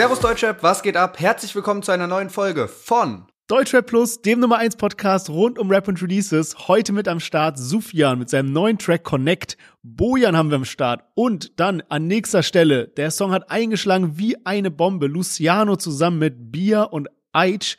Servus Deutschrap, was geht ab? Herzlich willkommen zu einer neuen Folge von Deutschrap Plus, dem Nummer 1 Podcast rund um Rap und Releases. Heute mit am Start Sufjan mit seinem neuen Track Connect. Bojan haben wir am Start. Und dann an nächster Stelle, der Song hat eingeschlagen wie eine Bombe. Luciano zusammen mit Bia und Aitch.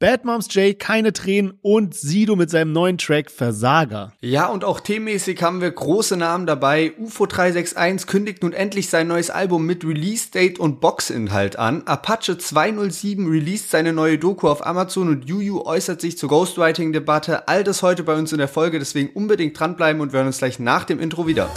Bad Moms J, keine Tränen und Sido mit seinem neuen Track Versager. Ja, und auch themenmäßig haben wir große Namen dabei. UFO 361 kündigt nun endlich sein neues Album mit Release-Date und Boxinhalt an. Apache 207 released seine neue Doku auf Amazon und Juju äußert sich zur Ghostwriting-Debatte. All das heute bei uns in der Folge, deswegen unbedingt dranbleiben und wir hören uns gleich nach dem Intro wieder.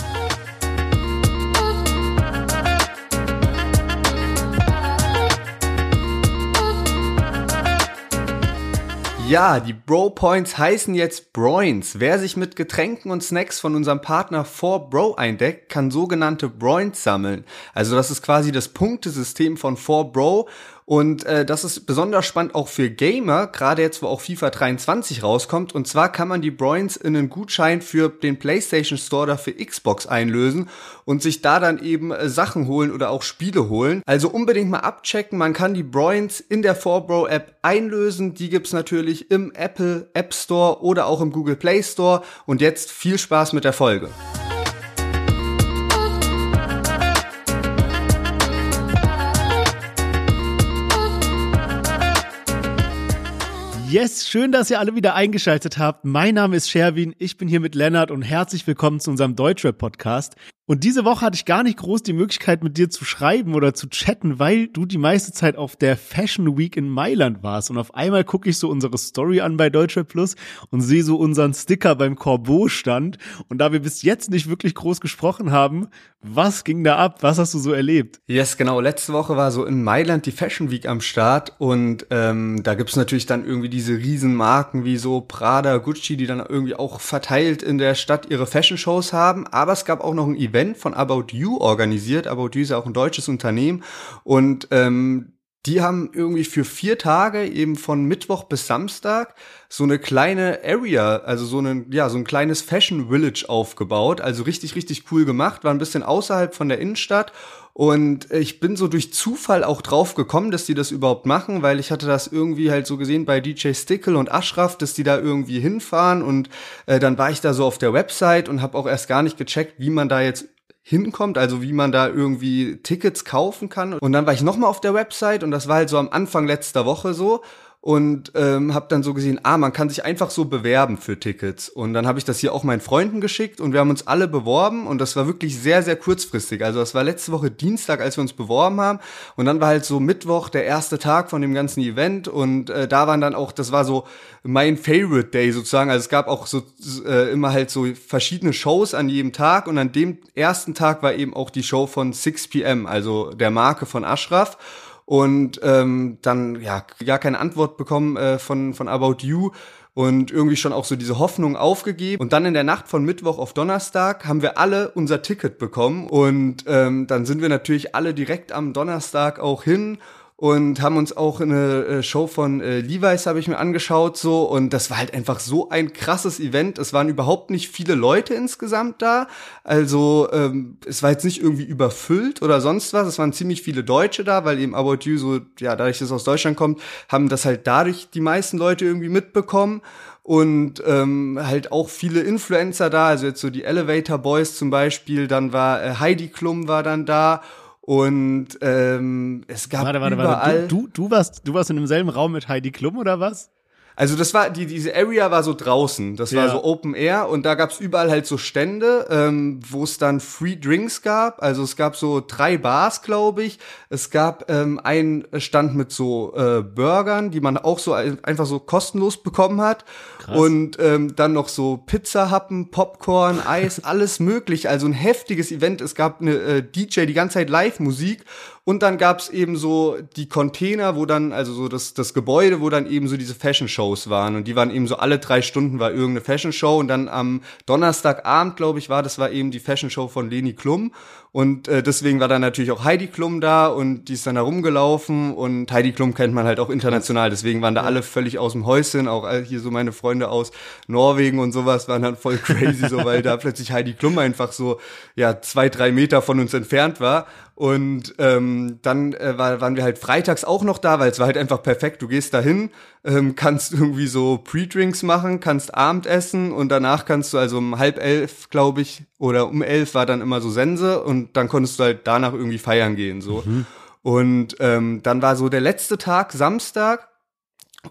Ja, die Bro Points heißen jetzt Broins. Wer sich mit Getränken und Snacks von unserem Partner 4Bro eindeckt, kann sogenannte Broins sammeln. Also das ist quasi das Punktesystem von 4Bro und äh, das ist besonders spannend auch für Gamer, gerade jetzt, wo auch FIFA 23 rauskommt. Und zwar kann man die Broins in einen Gutschein für den PlayStation Store oder für Xbox einlösen und sich da dann eben äh, Sachen holen oder auch Spiele holen. Also unbedingt mal abchecken. Man kann die Broins in der 4Bro App einlösen. Die gibt's natürlich im Apple App Store oder auch im Google Play Store. Und jetzt viel Spaß mit der Folge. Yes, schön, dass ihr alle wieder eingeschaltet habt. Mein Name ist Sherwin, ich bin hier mit Lennart und herzlich willkommen zu unserem Deutschrap-Podcast. Und diese Woche hatte ich gar nicht groß die Möglichkeit, mit dir zu schreiben oder zu chatten, weil du die meiste Zeit auf der Fashion Week in Mailand warst. Und auf einmal gucke ich so unsere Story an bei Deutschrap Plus und sehe so unseren Sticker beim Corbeau-Stand. Und da wir bis jetzt nicht wirklich groß gesprochen haben, was ging da ab? Was hast du so erlebt? Yes, genau. Letzte Woche war so in Mailand die Fashion Week am Start und ähm, da gibt's natürlich dann irgendwie diese riesen Marken wie so Prada, Gucci, die dann irgendwie auch verteilt in der Stadt ihre Fashion-Shows haben. Aber es gab auch noch ein Event von About You organisiert. About You ist ja auch ein deutsches Unternehmen und ähm, die haben irgendwie für vier Tage eben von Mittwoch bis Samstag so eine kleine Area, also so ein, ja, so ein kleines Fashion Village aufgebaut. Also richtig, richtig cool gemacht, war ein bisschen außerhalb von der Innenstadt. Und ich bin so durch Zufall auch drauf gekommen, dass die das überhaupt machen, weil ich hatte das irgendwie halt so gesehen bei DJ Stickle und Ashraf, dass die da irgendwie hinfahren und äh, dann war ich da so auf der Website und habe auch erst gar nicht gecheckt, wie man da jetzt hinkommt, also wie man da irgendwie Tickets kaufen kann. Und dann war ich nochmal auf der Website und das war halt so am Anfang letzter Woche so und ähm, habe dann so gesehen, ah, man kann sich einfach so bewerben für Tickets. Und dann habe ich das hier auch meinen Freunden geschickt und wir haben uns alle beworben und das war wirklich sehr, sehr kurzfristig. Also das war letzte Woche Dienstag, als wir uns beworben haben und dann war halt so Mittwoch der erste Tag von dem ganzen Event und äh, da waren dann auch, das war so mein Favorite Day sozusagen. Also es gab auch so äh, immer halt so verschiedene Shows an jedem Tag und an dem ersten Tag war eben auch die Show von 6 PM, also der Marke von Ashraf und ähm, dann ja gar keine Antwort bekommen äh, von von About You. Und irgendwie schon auch so diese Hoffnung aufgegeben. Und dann in der Nacht von Mittwoch auf Donnerstag haben wir alle unser Ticket bekommen. Und ähm, dann sind wir natürlich alle direkt am Donnerstag auch hin und haben uns auch eine äh, Show von äh, Levi's habe ich mir angeschaut so. Und das war halt einfach so ein krasses Event. Es waren überhaupt nicht viele Leute insgesamt da, also ähm, es war jetzt nicht irgendwie überfüllt oder sonst was. Es waren ziemlich viele Deutsche da, weil eben About You so ja dadurch, dass es aus Deutschland kommt, haben das halt dadurch die meisten Leute irgendwie mitbekommen. Und ähm, halt auch viele Influencer da, also jetzt so die Elevator Boys zum Beispiel, dann war äh, Heidi Klum war dann da und ähm, es gab warte, warte, überall. Warte. Du, du, du, warst, du warst in demselben Raum mit Heidi Klum oder was? Also das war die diese Area war so draußen, das ja. war so Open Air und da gab's überall halt so Stände, ähm, wo es dann Free Drinks gab. Also es gab so drei Bars, glaube ich. Es gab ähm, einen Stand mit so äh, Burgern, die man auch so einfach so kostenlos bekommen hat Krass. und ähm, dann noch so Pizzahappen, Popcorn, Eis, alles möglich. Also ein heftiges Event. Es gab eine äh, DJ die ganze Zeit Live-Musik und dann gab's eben so die Container, wo dann, also so das, das Gebäude, wo dann eben so diese Fashion-Shows waren. Und die waren eben so alle drei Stunden war irgendeine Fashion-Show. Und dann am Donnerstagabend, glaube ich, war, das war eben die Fashion-Show von Leni Klum. Und äh, deswegen war dann natürlich auch Heidi Klum da und die ist dann da rumgelaufen und Heidi Klum kennt man halt auch international, deswegen waren da alle völlig aus dem Häuschen, auch hier so meine Freunde aus Norwegen und sowas waren dann voll crazy, so weil da plötzlich Heidi Klum einfach so ja zwei, drei Meter von uns entfernt war und ähm, dann äh, war, waren wir halt freitags auch noch da, weil es war halt einfach perfekt. Du gehst dahin, ähm, kannst irgendwie so Pre-Drinks machen, kannst Abendessen und danach kannst du also um halb elf, glaube ich, oder um elf war dann immer so Sense und dann konntest du halt danach irgendwie feiern gehen so. Mhm. Und ähm, dann war so der letzte Tag, Samstag,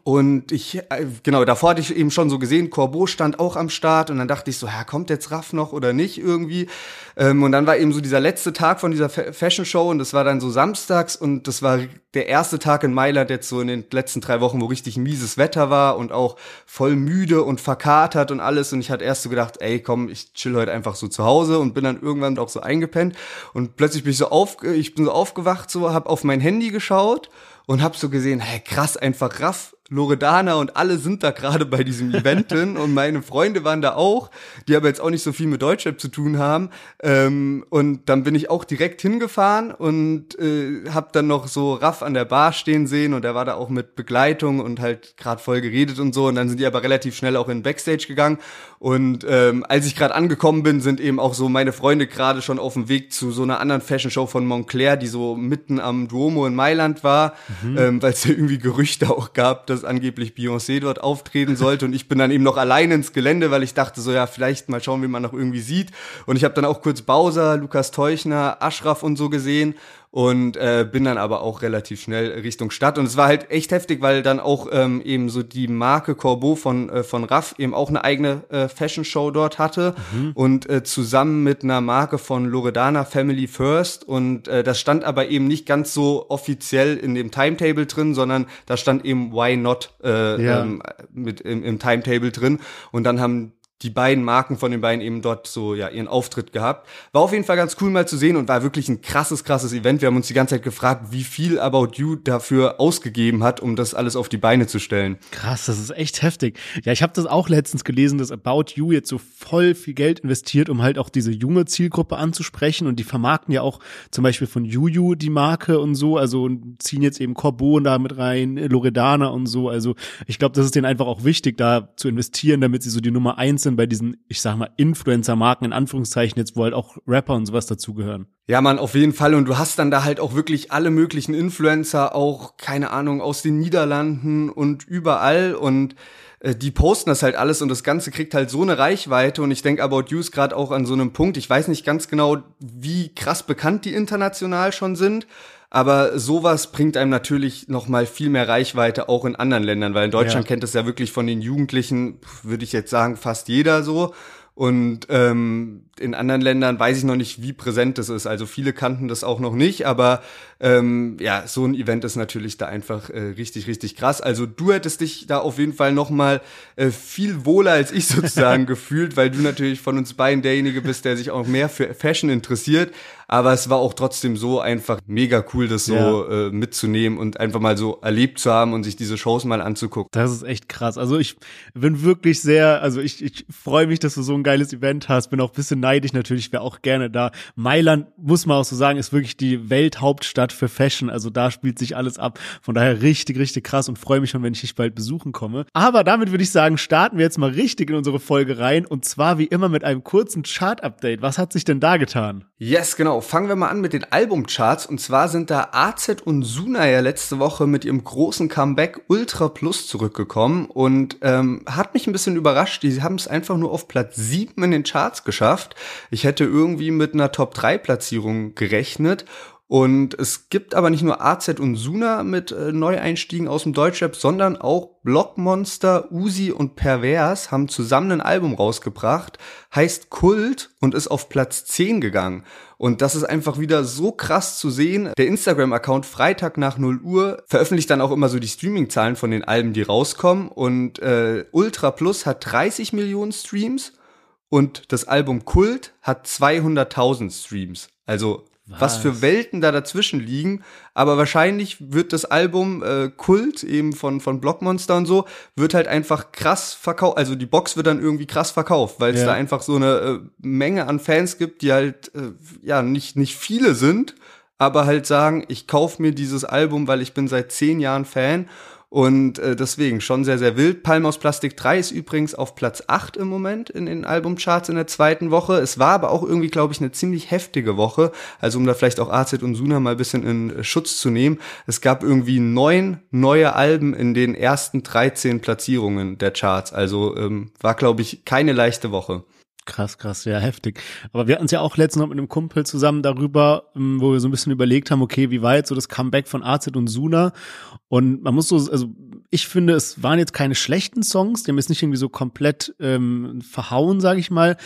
und ich, äh, genau, davor hatte ich eben schon so gesehen, Corbeau stand auch am Start und dann dachte ich so, ja, kommt jetzt Raff noch oder nicht irgendwie? Ähm, und dann war eben so dieser letzte Tag von dieser Fashion Show und das war dann so samstags und das war der erste Tag in Mailand jetzt so in den letzten drei Wochen, wo richtig mieses Wetter war und auch voll müde und verkatert und alles. Und ich hatte erst so gedacht, ey, komm, ich chill heute einfach so zu Hause und bin dann irgendwann auch so eingepennt und plötzlich bin ich so auf, ich bin so aufgewacht, so, hab auf mein Handy geschaut und hab so gesehen, hey, krass, einfach Raff Loredana und alle sind da gerade bei diesem Eventen und meine Freunde waren da auch, die aber jetzt auch nicht so viel mit Deutschrap zu tun haben. Ähm, und dann bin ich auch direkt hingefahren und äh, habe dann noch so Raff an der Bar stehen sehen und er war da auch mit Begleitung und halt gerade voll geredet und so. Und dann sind die aber relativ schnell auch in Backstage gegangen. Und ähm, als ich gerade angekommen bin, sind eben auch so meine Freunde gerade schon auf dem Weg zu so einer anderen Fashion Show von Montclair, die so mitten am Duomo in Mailand war, mhm. Ähm, weil es ja irgendwie Gerüchte auch gab, dass dass angeblich Beyoncé dort auftreten sollte. Und ich bin dann eben noch allein ins Gelände, weil ich dachte so, ja, vielleicht mal schauen, wie man noch irgendwie sieht. Und ich habe dann auch kurz Bowser, Lukas Teuchner, Ashraf und so gesehen und äh, bin dann aber auch relativ schnell Richtung Stadt und es war halt echt heftig, weil dann auch ähm, eben so die Marke Corbeau von äh, von Raff eben auch eine eigene äh, Fashion Show dort hatte mhm. und äh, zusammen mit einer Marke von Loredana Family First und äh, das stand aber eben nicht ganz so offiziell in dem Timetable drin, sondern da stand eben Why Not äh, ja. ähm, mit im, im Timetable drin und dann haben die beiden Marken von den beiden eben dort so ja ihren Auftritt gehabt. War auf jeden Fall ganz cool mal zu sehen und war wirklich ein krasses, krasses Event. Wir haben uns die ganze Zeit gefragt, wie viel About You dafür ausgegeben hat, um das alles auf die Beine zu stellen. Krass, das ist echt heftig. Ja, ich habe das auch letztens gelesen, dass About You jetzt so voll viel Geld investiert, um halt auch diese junge Zielgruppe anzusprechen und die vermarkten ja auch zum Beispiel von Juju die Marke und so, also ziehen jetzt eben Corbon da mit rein, Loredana und so. Also ich glaube, das ist denen einfach auch wichtig, da zu investieren, damit sie so die Nummer eins sind denn bei diesen, ich sag mal, Influencer-Marken in Anführungszeichen jetzt, wo halt auch Rapper und sowas dazugehören? Ja, man, auf jeden Fall. Und du hast dann da halt auch wirklich alle möglichen Influencer, auch, keine Ahnung, aus den Niederlanden und überall und äh, die posten das halt alles und das Ganze kriegt halt so eine Reichweite und ich denke About You ist gerade auch an so einem Punkt, ich weiß nicht ganz genau, wie krass bekannt die international schon sind, aber sowas bringt einem natürlich noch mal viel mehr Reichweite auch in anderen Ländern, weil in Deutschland ja. kennt es ja wirklich von den Jugendlichen, würde ich jetzt sagen, fast jeder so. Und ähm, in anderen Ländern weiß ich noch nicht, wie präsent das ist. Also viele kannten das auch noch nicht, aber ähm, ja, so ein Event ist natürlich da einfach äh, richtig, richtig krass. Also du hättest dich da auf jeden Fall noch mal äh, viel wohler als ich sozusagen gefühlt, weil du natürlich von uns beiden derjenige bist, der sich auch mehr für Fashion interessiert. Aber es war auch trotzdem so einfach mega cool, das so ja. äh, mitzunehmen und einfach mal so erlebt zu haben und sich diese Shows mal anzugucken. Das ist echt krass. Also ich bin wirklich sehr, also ich, ich freue mich, dass du so ein geiles Event hast. Bin auch ein bisschen neidisch natürlich, wäre auch gerne da. Mailand, muss man auch so sagen, ist wirklich die Welthauptstadt für Fashion. Also da spielt sich alles ab. Von daher richtig, richtig krass und freue mich schon, wenn ich dich bald besuchen komme. Aber damit würde ich sagen, starten wir jetzt mal richtig in unsere Folge rein und zwar wie immer mit einem kurzen Chart-Update. Was hat sich denn da getan? Yes, genau fangen wir mal an mit den Albumcharts. Und zwar sind da AZ und Suna ja letzte Woche mit ihrem großen Comeback Ultra Plus zurückgekommen und ähm, hat mich ein bisschen überrascht. Die haben es einfach nur auf Platz 7 in den Charts geschafft. Ich hätte irgendwie mit einer Top 3 Platzierung gerechnet. Und es gibt aber nicht nur AZ und Suna mit äh, Neueinstiegen aus dem Deutschrap, sondern auch Blockmonster, Uzi und Pervers haben zusammen ein Album rausgebracht, heißt Kult und ist auf Platz 10 gegangen. Und das ist einfach wieder so krass zu sehen. Der Instagram-Account Freitag nach 0 Uhr veröffentlicht dann auch immer so die Streaming-Zahlen von den Alben, die rauskommen. Und äh, Ultra Plus hat 30 Millionen Streams und das Album Kult hat 200.000 Streams. Also was? was? für Welten da dazwischen liegen. Aber wahrscheinlich wird das Album äh, Kult eben von von Blockmonster und so wird halt einfach krass verkauft. Also die Box wird dann irgendwie krass verkauft, weil es ja. da einfach so eine äh, Menge an Fans gibt, die halt äh, ja nicht nicht viele sind, aber halt sagen, ich kaufe mir dieses Album, weil ich bin seit zehn Jahren Fan und äh, deswegen schon sehr, sehr wild. Palm aus Plastik 3 ist übrigens auf Platz 8 im Moment in den Albumcharts in der zweiten Woche. Es war aber auch irgendwie, glaube ich, eine ziemlich heftige Woche. Also um da vielleicht auch AZ und Suna mal ein bisschen in äh, Schutz zu nehmen. Es gab irgendwie neun neue Alben in den ersten 13 Platzierungen der Charts. Also ähm, war, glaube ich, keine leichte Woche. Krass, krass, ja, heftig. Aber wir hatten es ja auch letztens noch mit einem Kumpel zusammen darüber, ähm, wo wir so ein bisschen überlegt haben, okay, wie war jetzt so das Comeback von AZ und Suna? Und man muss so, also ich finde, es waren jetzt keine schlechten Songs, die haben jetzt nicht irgendwie so komplett ähm, verhauen, sage ich mal.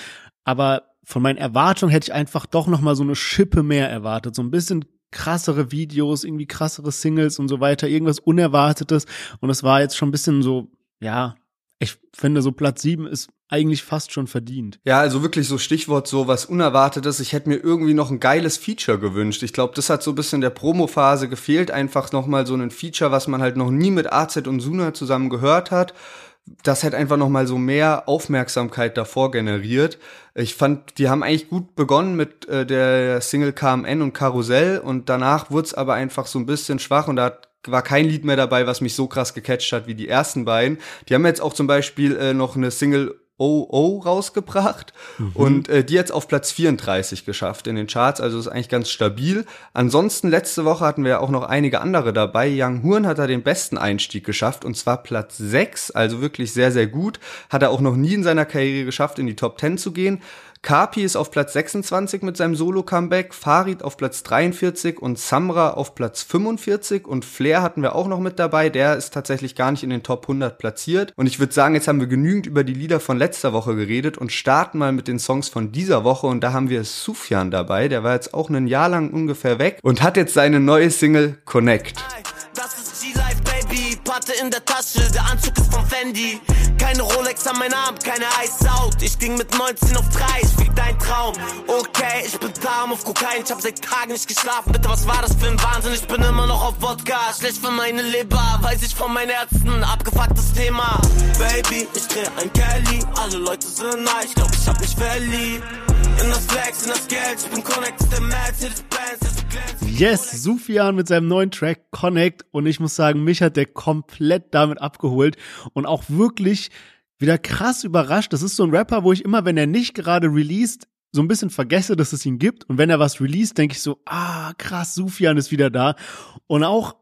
Aber von meinen Erwartungen hätte ich einfach doch noch mal so eine Schippe mehr erwartet, so ein bisschen krassere Videos, irgendwie krassere Singles und so weiter, irgendwas Unerwartetes. Und es war jetzt schon ein bisschen so, ja, ich finde, so Platz sieben ist eigentlich fast schon verdient. Ja, also wirklich so Stichwort so was Unerwartetes. Ich hätte mir irgendwie noch ein geiles Feature gewünscht. Ich glaube, das hat so ein bisschen der Promo-Phase gefehlt. Einfach nochmal so ein Feature, was man halt noch nie mit AZ und Suna zusammen gehört hat. Das hat einfach nochmal so mehr Aufmerksamkeit davor generiert. Ich fand, die haben eigentlich gut begonnen mit äh, der Single KMN und Karussell und danach wurde es aber einfach so ein bisschen schwach und da hat war kein Lied mehr dabei, was mich so krass gecatcht hat wie die ersten beiden. Die haben jetzt auch zum Beispiel äh, noch eine Single OO rausgebracht mhm. und äh, die jetzt auf Platz 34 geschafft in den Charts, also ist eigentlich ganz stabil. Ansonsten letzte Woche hatten wir auch noch einige andere dabei. Young Horn hat da den besten Einstieg geschafft und zwar Platz 6, also wirklich sehr sehr gut. Hat er auch noch nie in seiner Karriere geschafft in die Top 10 zu gehen. Kapi ist auf Platz 26 mit seinem Solo-Comeback, Farid auf Platz 43 und Samra auf Platz 45 und Flair hatten wir auch noch mit dabei, der ist tatsächlich gar nicht in den Top 100 platziert. Und ich würde sagen, jetzt haben wir genügend über die Lieder von letzter Woche geredet und starten mal mit den Songs von dieser Woche und da haben wir Sufjan dabei, der war jetzt auch ein Jahr lang ungefähr weg und hat jetzt seine neue Single Connect. Das ist Patte in der Tasche, der Anzug ist von Fendi. Keine Rolex an meinem Arm, keine Eishaut. Ich ging mit 19 auf 3, ich fick dein Traum. Okay, ich bin da auf Kokain, ich hab seit Tagen nicht geschlafen. Bitte, was war das für ein Wahnsinn? Ich bin immer noch auf Wodka, schlecht für meine Leber. Weiß ich von meinen Ärzten, abgefucktes Thema. Baby, ich dreh ein Kelly, alle Leute sind nice, ich glaub, ich hab mich verliebt. In das Flex, in das Geld, ich bin connected, der Mercedes Benz, Yes, Sufian mit seinem neuen Track Connect und ich muss sagen, mich hat der komplett damit abgeholt und auch wirklich wieder krass überrascht. Das ist so ein Rapper, wo ich immer, wenn er nicht gerade released, so ein bisschen vergesse, dass es ihn gibt. Und wenn er was released, denke ich so, ah, krass, Sufian ist wieder da. Und auch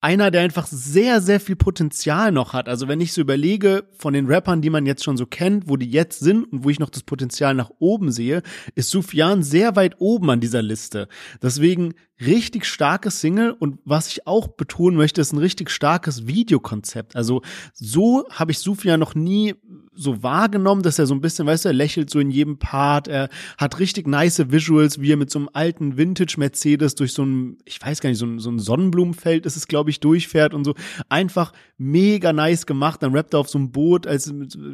einer, der einfach sehr, sehr viel Potenzial noch hat. Also wenn ich so überlege, von den Rappern, die man jetzt schon so kennt, wo die jetzt sind und wo ich noch das Potenzial nach oben sehe, ist Sufjan sehr weit oben an dieser Liste. Deswegen richtig starkes Single und was ich auch betonen möchte, ist ein richtig starkes Videokonzept. Also so habe ich Sufjan noch nie so wahrgenommen, dass er so ein bisschen, weißt du, er lächelt so in jedem Part, er hat richtig nice Visuals, wie er mit so einem alten Vintage Mercedes durch so ein, ich weiß gar nicht, so ein, so ein Sonnenblumenfeld ist es, glaube ich, durchfährt und so. Einfach mega nice gemacht. Dann rappt er auf so einem Boot, als,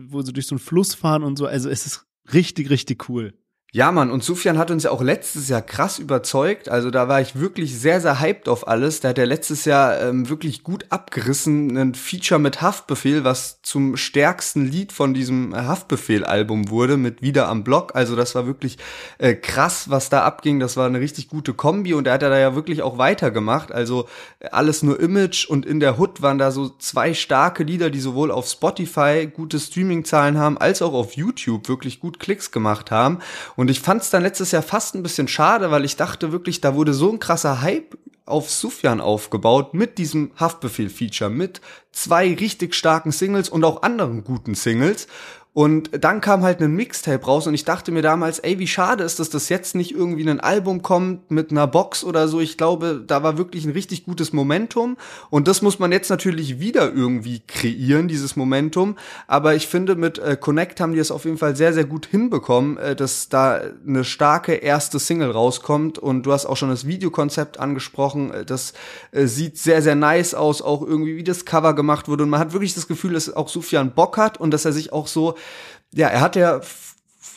wo sie durch so einen Fluss fahren und so. Also es ist richtig, richtig cool. Ja, Mann, und Sufjan hat uns ja auch letztes Jahr krass überzeugt. Also da war ich wirklich sehr, sehr hyped auf alles. Da hat er letztes Jahr ähm, wirklich gut abgerissen. Ein Feature mit Haftbefehl, was zum stärksten Lied von diesem Haftbefehl-Album wurde, mit Wieder am Block. Also das war wirklich äh, krass, was da abging. Das war eine richtig gute Kombi und er hat da ja wirklich auch weitergemacht. Also alles nur Image und in der Hood waren da so zwei starke Lieder, die sowohl auf Spotify gute Streaming-Zahlen haben, als auch auf YouTube wirklich gut Klicks gemacht haben. Und und ich fand es dann letztes Jahr fast ein bisschen schade, weil ich dachte wirklich, da wurde so ein krasser Hype auf Sufjan aufgebaut mit diesem Haftbefehl-Feature, mit zwei richtig starken Singles und auch anderen guten Singles. Und dann kam halt ein Mixtape raus und ich dachte mir damals, ey, wie schade ist, dass das jetzt nicht irgendwie ein Album kommt mit einer Box oder so. Ich glaube, da war wirklich ein richtig gutes Momentum und das muss man jetzt natürlich wieder irgendwie kreieren, dieses Momentum. Aber ich finde, mit äh, Connect haben die es auf jeden Fall sehr, sehr gut hinbekommen, äh, dass da eine starke erste Single rauskommt und du hast auch schon das Videokonzept angesprochen. Äh, das äh, sieht sehr, sehr nice aus, auch irgendwie wie das Cover gemacht wurde und man hat wirklich das Gefühl, dass auch Sufjan Bock hat und dass er sich auch so ja, er hat ja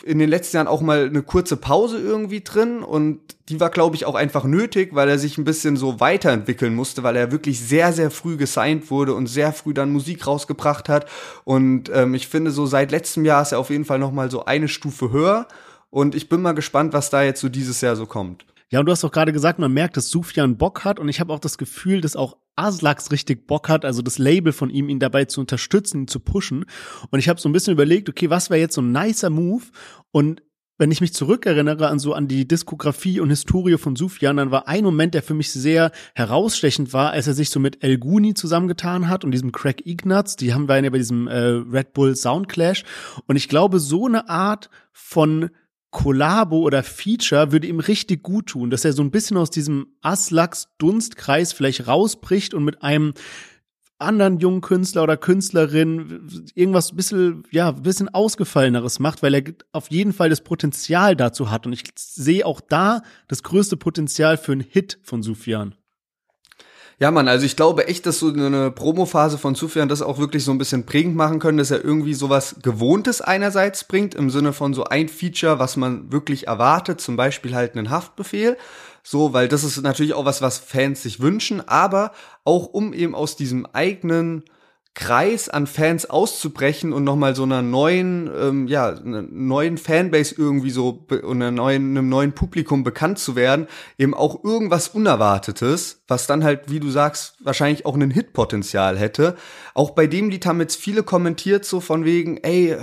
in den letzten Jahren auch mal eine kurze Pause irgendwie drin und die war, glaube ich, auch einfach nötig, weil er sich ein bisschen so weiterentwickeln musste, weil er wirklich sehr, sehr früh gesigned wurde und sehr früh dann Musik rausgebracht hat. Und ähm, ich finde, so seit letztem Jahr ist er auf jeden Fall noch mal so eine Stufe höher. Und ich bin mal gespannt, was da jetzt so dieses Jahr so kommt. Ja, und du hast auch gerade gesagt, man merkt, dass Sufjan Bock hat und ich habe auch das Gefühl, dass auch Aslax richtig Bock hat, also das Label von ihm, ihn dabei zu unterstützen, ihn zu pushen. Und ich habe so ein bisschen überlegt, okay, was wäre jetzt so ein nicer Move? Und wenn ich mich zurückerinnere an so an die Diskografie und Historie von Sufjan, dann war ein Moment, der für mich sehr herausstechend war, als er sich so mit El Guni zusammengetan hat und diesem Craig Ignatz, die haben wir ja bei diesem äh, Red Bull Soundclash und ich glaube, so eine Art von Kollabo oder Feature würde ihm richtig gut tun, dass er so ein bisschen aus diesem Aslaks-Dunstkreis vielleicht rausbricht und mit einem anderen jungen Künstler oder Künstlerin irgendwas ein bisschen, ja, ein bisschen ausgefalleneres macht, weil er auf jeden Fall das Potenzial dazu hat. Und ich sehe auch da das größte Potenzial für einen Hit von Sufjan. Ja, Mann, also ich glaube echt, dass so eine Promophase von Sufjan das auch wirklich so ein bisschen prägend machen können, dass er irgendwie sowas Gewohntes einerseits bringt, im Sinne von so ein Feature, was man wirklich erwartet, zum Beispiel halt einen Haftbefehl. So, weil das ist natürlich auch was, was Fans sich wünschen, aber auch um eben aus diesem eigenen Kreis an Fans auszubrechen und nochmal so einer neuen, ähm, ja, einer neuen Fanbase irgendwie so und einer neuen, einem neuen Publikum bekannt zu werden, eben auch irgendwas Unerwartetes, was dann halt, wie du sagst, wahrscheinlich auch ein Hitpotenzial hätte. Auch bei dem Lied haben jetzt viele kommentiert so von wegen, ey,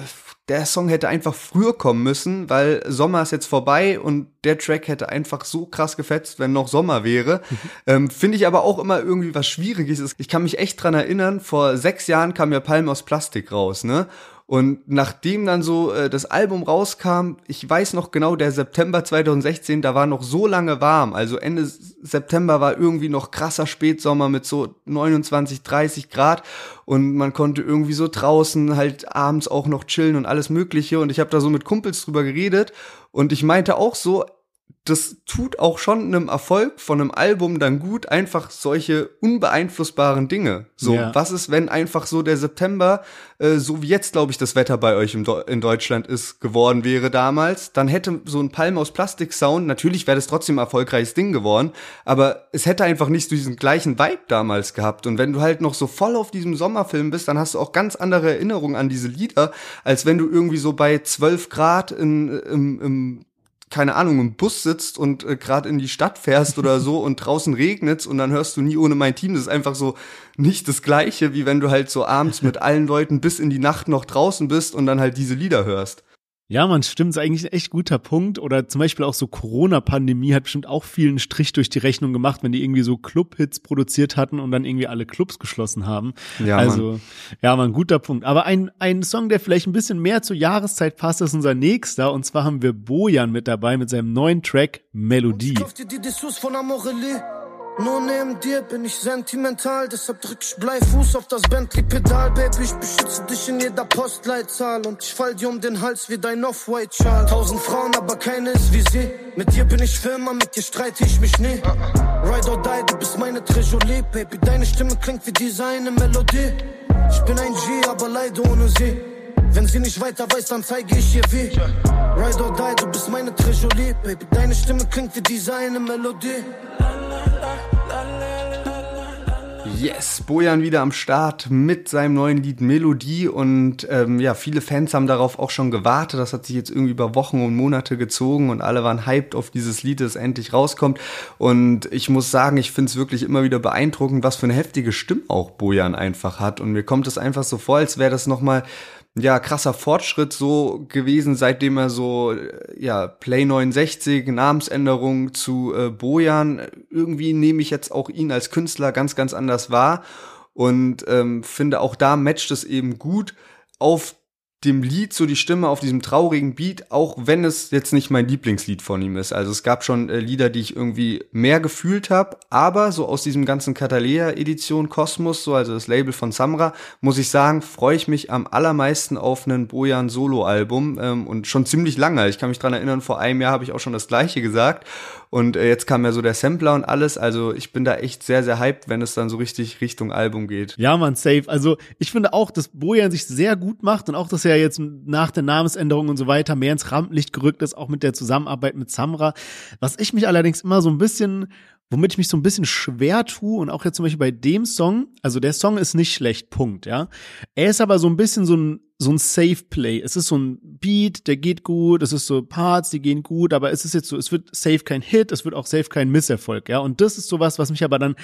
der Song hätte einfach früher kommen müssen, weil Sommer ist jetzt vorbei und der Track hätte einfach so krass gefetzt, wenn noch Sommer wäre. Mhm. Ähm, Finde ich aber auch immer irgendwie was Schwieriges. Ich kann mich echt dran erinnern, vor sechs Jahren kam ja Palm aus Plastik raus, ne? Und nachdem dann so äh, das Album rauskam, ich weiß noch genau, der September 2016, da war noch so lange warm. Also Ende September war irgendwie noch krasser Spätsommer mit so 29, 30 Grad und man konnte irgendwie so draußen halt abends auch noch chillen und alles Mögliche. Und ich habe da so mit Kumpels drüber geredet und ich meinte auch so, das tut auch schon einem Erfolg von einem Album dann gut, einfach solche unbeeinflussbaren Dinge. So, ja. was ist, wenn einfach so der September, äh, so wie jetzt, glaube ich, das Wetter bei euch Do in Deutschland ist, geworden wäre damals, dann hätte so ein Palm aus Plastik-Sound, natürlich wäre das trotzdem ein erfolgreiches Ding geworden, aber es hätte einfach nicht so diesen gleichen Vibe damals gehabt. Und wenn du halt noch so voll auf diesem Sommerfilm bist, dann hast du auch ganz andere Erinnerungen an diese Lieder, als wenn du irgendwie so bei 12 Grad in, im, im keine Ahnung, im Bus sitzt und äh, gerade in die Stadt fährst oder so und draußen regnet's und dann hörst du nie ohne mein Team. Das ist einfach so nicht das Gleiche, wie wenn du halt so abends mit allen Leuten bis in die Nacht noch draußen bist und dann halt diese Lieder hörst. Ja, man stimmt, ist eigentlich ein echt guter Punkt. Oder zum Beispiel auch so Corona-Pandemie hat bestimmt auch vielen Strich durch die Rechnung gemacht, wenn die irgendwie so Club-Hits produziert hatten und dann irgendwie alle Clubs geschlossen haben. Ja, also, Mann. ja, man, guter Punkt. Aber ein, ein Song, der vielleicht ein bisschen mehr zur Jahreszeit passt, ist unser nächster. Und zwar haben wir Bojan mit dabei mit seinem neuen Track Melodie. Nur neben dir bin ich sentimental, deshalb drück ich Bleifuß auf das Bentley-Pedal, Baby. Ich beschütze dich in jeder Postleitzahl und ich fall dir um den Hals wie dein Off-White-Schal. Tausend Frauen, aber keine ist wie sie. Mit dir bin ich Firma, mit dir streite ich mich nie. Ride or die, du bist meine Trejolie, Baby. Deine Stimme klingt wie diese eine Melodie. Ich bin ein G, aber leider ohne sie. Wenn sie nicht weiter weiß, dann zeige ich ihr wie. Ride or die, du bist meine Trejolie, Baby. Deine Stimme klingt wie diese eine Melodie. Yes, Bojan wieder am Start mit seinem neuen Lied Melodie und ähm, ja, viele Fans haben darauf auch schon gewartet. Das hat sich jetzt irgendwie über Wochen und Monate gezogen und alle waren hyped auf dieses Lied, das endlich rauskommt. Und ich muss sagen, ich finde es wirklich immer wieder beeindruckend, was für eine heftige Stimme auch Bojan einfach hat. Und mir kommt es einfach so vor, als wäre das nochmal ja, krasser Fortschritt so gewesen, seitdem er so, ja, Play 69, Namensänderung zu äh, Bojan. Irgendwie nehme ich jetzt auch ihn als Künstler ganz, ganz anders wahr und ähm, finde auch da matcht es eben gut auf dem Lied so die Stimme auf diesem traurigen Beat, auch wenn es jetzt nicht mein Lieblingslied von ihm ist. Also es gab schon äh, Lieder, die ich irgendwie mehr gefühlt habe, aber so aus diesem ganzen Catalea-Edition Kosmos, so also das Label von Samra, muss ich sagen, freue ich mich am allermeisten auf einen Bojan Solo-Album ähm, und schon ziemlich lange. Ich kann mich dran erinnern, vor einem Jahr habe ich auch schon das gleiche gesagt und äh, jetzt kam ja so der Sampler und alles. Also ich bin da echt sehr, sehr hyped, wenn es dann so richtig Richtung Album geht. Ja, man, safe. Also ich finde auch, dass Bojan sich sehr gut macht und auch, dass er jetzt nach der Namensänderung und so weiter mehr ins Rampenlicht gerückt ist, auch mit der Zusammenarbeit mit Samra. Was ich mich allerdings immer so ein bisschen womit ich mich so ein bisschen schwer tue und auch jetzt zum Beispiel bei dem Song, also der Song ist nicht schlecht, Punkt, ja. Er ist aber so ein bisschen so ein, so ein Safe Play. Es ist so ein Beat, der geht gut, es ist so Parts, die gehen gut, aber es ist jetzt so, es wird safe kein Hit, es wird auch safe kein Misserfolg, ja. Und das ist sowas, was mich aber dann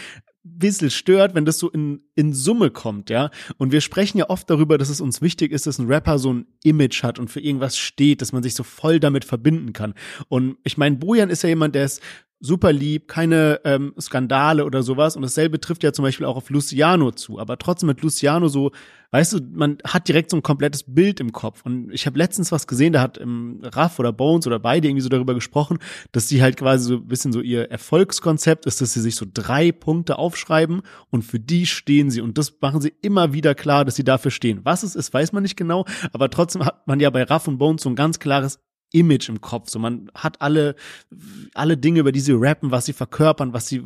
bisschen stört, wenn das so in, in Summe kommt, ja. Und wir sprechen ja oft darüber, dass es uns wichtig ist, dass ein Rapper so ein Image hat und für irgendwas steht, dass man sich so voll damit verbinden kann. Und ich meine, Bojan ist ja jemand, der ist super lieb, keine ähm, Skandale oder sowas. Und dasselbe trifft ja zum Beispiel auch auf Luciano zu. Aber trotzdem mit Luciano so, weißt du, man hat direkt so ein komplettes Bild im Kopf. Und ich habe letztens was gesehen, da hat im Raff oder Bones oder beide irgendwie so darüber gesprochen, dass sie halt quasi so ein bisschen so ihr Erfolgskonzept ist, dass sie sich so drei Punkte aufschreiben und für die stehen sie. Und das machen sie immer wieder klar, dass sie dafür stehen. Was es ist, weiß man nicht genau, aber trotzdem hat man ja bei Raff und Bones so ein ganz klares Image im Kopf. So man hat alle, alle Dinge, über die sie rappen, was sie verkörpern, was sie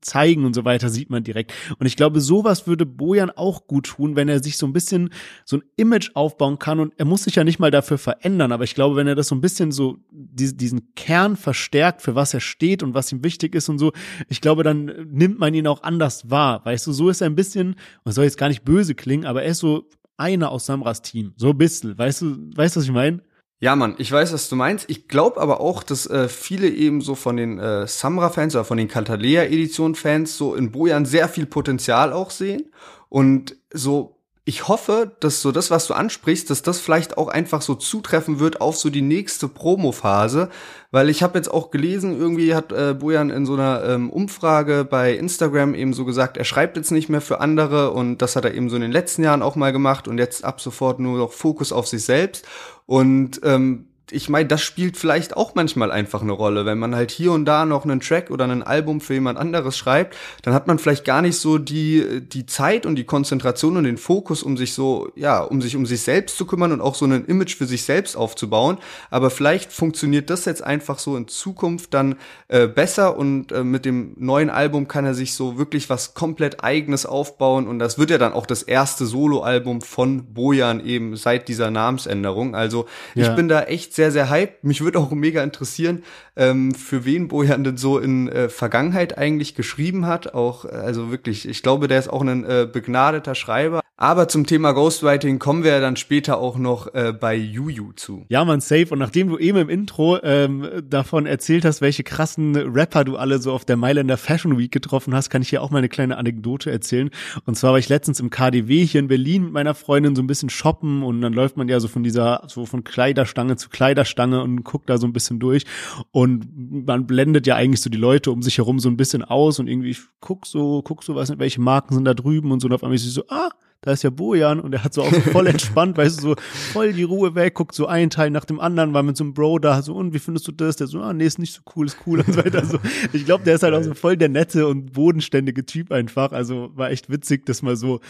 zeigen und so weiter, sieht man direkt. Und ich glaube, sowas würde Bojan auch gut tun, wenn er sich so ein bisschen so ein Image aufbauen kann. Und er muss sich ja nicht mal dafür verändern. Aber ich glaube, wenn er das so ein bisschen so, diesen Kern verstärkt, für was er steht und was ihm wichtig ist und so, ich glaube, dann nimmt man ihn auch anders wahr. Weißt du, so ist er ein bisschen, man soll jetzt gar nicht böse klingen, aber er ist so einer aus Samras Team. So ein bisschen. Weißt du, weißt du, was ich meine? Ja, Mann, ich weiß, was du meinst. Ich glaube aber auch, dass äh, viele eben so von den äh, Samra-Fans oder von den Cantalea-Edition-Fans so in Bojan sehr viel Potenzial auch sehen und so ich hoffe, dass so das, was du ansprichst, dass das vielleicht auch einfach so zutreffen wird auf so die nächste Promo-Phase, weil ich habe jetzt auch gelesen, irgendwie hat äh, Bojan in so einer ähm, Umfrage bei Instagram eben so gesagt, er schreibt jetzt nicht mehr für andere. Und das hat er eben so in den letzten Jahren auch mal gemacht. Und jetzt ab sofort nur noch Fokus auf sich selbst. Und ähm, ich meine, das spielt vielleicht auch manchmal einfach eine Rolle. Wenn man halt hier und da noch einen Track oder ein Album für jemand anderes schreibt, dann hat man vielleicht gar nicht so die, die Zeit und die Konzentration und den Fokus, um sich so, ja, um sich um sich selbst zu kümmern und auch so ein Image für sich selbst aufzubauen. Aber vielleicht funktioniert das jetzt einfach so in Zukunft dann äh, besser und äh, mit dem neuen Album kann er sich so wirklich was komplett eigenes aufbauen und das wird ja dann auch das erste Soloalbum von Bojan eben seit dieser Namensänderung. Also ja. ich bin da echt sehr, sehr hyped. Mich würde auch mega interessieren, ähm, für wen Bojan denn so in äh, Vergangenheit eigentlich geschrieben hat. Auch, äh, also wirklich, ich glaube, der ist auch ein äh, begnadeter Schreiber. Aber zum Thema Ghostwriting kommen wir dann später auch noch äh, bei Juju zu. Ja, man, safe. Und nachdem du eben im Intro ähm, davon erzählt hast, welche krassen Rapper du alle so auf der Mailänder Fashion Week getroffen hast, kann ich hier auch mal eine kleine Anekdote erzählen. Und zwar war ich letztens im KDW hier in Berlin mit meiner Freundin so ein bisschen shoppen und dann läuft man ja so von dieser, so von Kleiderstange zu Kleiderstange und guckt da so ein bisschen durch. Und man blendet ja eigentlich so die Leute um sich herum so ein bisschen aus und irgendwie ich guck so, guck so, was, welche Marken sind da drüben und so und auf einmal ist sie so, ah, da ist ja Bojan und er hat so auch so voll entspannt, weißt du, so voll die Ruhe weg, guckt so einen Teil nach dem anderen, war mit so einem Bro da, so, und wie findest du das? Der so, ah, nee, ist nicht so cool, ist cool und so weiter. So, ich glaube, der ist halt auch so voll der nette und bodenständige Typ einfach. Also war echt witzig, das mal so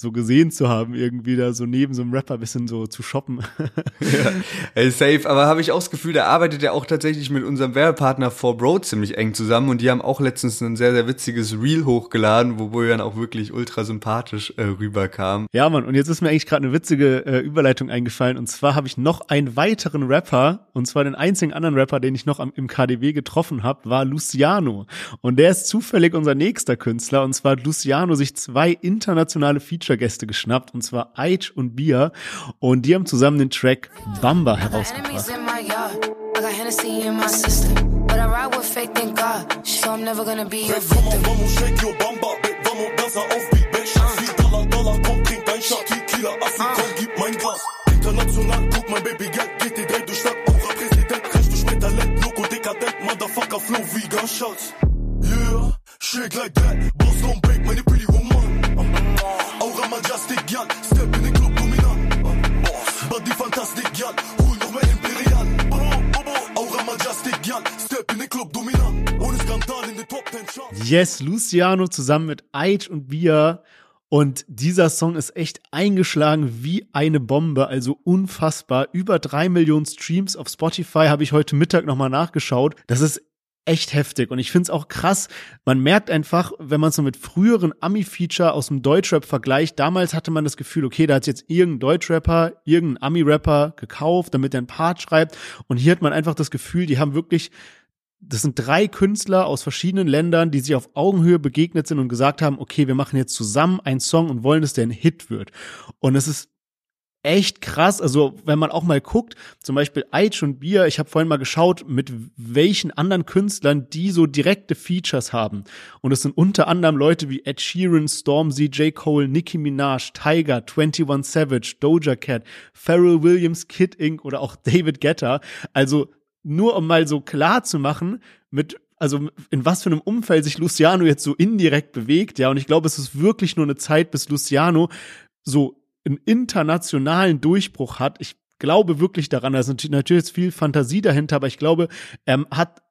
so gesehen zu haben, irgendwie da so neben so einem Rapper bisschen so zu shoppen. ja, ey, safe, aber habe ich auch das Gefühl, der arbeitet ja auch tatsächlich mit unserem Werbepartner 4Bro ziemlich eng zusammen. Und die haben auch letztens ein sehr, sehr witziges Reel hochgeladen, wo dann auch wirklich ultra sympathisch äh, rüberkam. Ja, Mann, und jetzt ist mir eigentlich gerade eine witzige äh, Überleitung eingefallen. Und zwar habe ich noch einen weiteren Rapper und zwar den einzigen anderen Rapper, den ich noch am, im KDW getroffen habe, war Luciano. Und der ist zufällig unser nächster Künstler. Und zwar hat Luciano sich zwei internationale Feature Feature-Gäste geschnappt, und zwar Aitch und Bia. Und die haben zusammen den Track Bamba herausgebracht. International, guck mein Baby, Geld geht die Dreck durch Stadt. Auch Präsident, kriegst du später Talent, Loco, dekadent, Motherfucker, Flow wie Gunshots. Yeah, shake like that, boss don't break, meine pretty Majestic, Jan. Step in den Club dominant. Body fantastic, Jan. Hol noch mehr Imperial. Aura Majestic, Jan. Step in den Club dominant. Ohne Skandal in den Top 10 Charts. Yes, Luciano zusammen mit Eid und Bia. Und dieser Song ist echt eingeschlagen wie eine Bombe, also unfassbar. Über drei Millionen Streams auf Spotify habe ich heute Mittag nochmal nachgeschaut. Das ist echt heftig. Und ich finde es auch krass, man merkt einfach, wenn man es so mit früheren Ami-Feature aus dem Deutschrap vergleicht, damals hatte man das Gefühl, okay, da hat jetzt irgendein Deutschrapper, irgendein Ami-Rapper gekauft, damit er einen Part schreibt. Und hier hat man einfach das Gefühl, die haben wirklich das sind drei Künstler aus verschiedenen Ländern, die sich auf Augenhöhe begegnet sind und gesagt haben, okay, wir machen jetzt zusammen einen Song und wollen, dass der ein Hit wird. Und es ist echt krass. Also wenn man auch mal guckt, zum Beispiel Eitch und Bier, ich habe vorhin mal geschaut, mit welchen anderen Künstlern die so direkte Features haben. Und es sind unter anderem Leute wie Ed Sheeran, Stormzy, J. Cole, Nicki Minaj, Tiger, 21 Savage, Doja Cat, Pharrell Williams, Kid Inc. oder auch David Guetta. Also nur um mal so klar zu machen, mit also in was für einem Umfeld sich Luciano jetzt so indirekt bewegt, ja, und ich glaube, es ist wirklich nur eine Zeit, bis Luciano so einen internationalen Durchbruch hat. Ich glaube wirklich daran, da ist natürlich viel Fantasie dahinter, aber ich glaube, er hat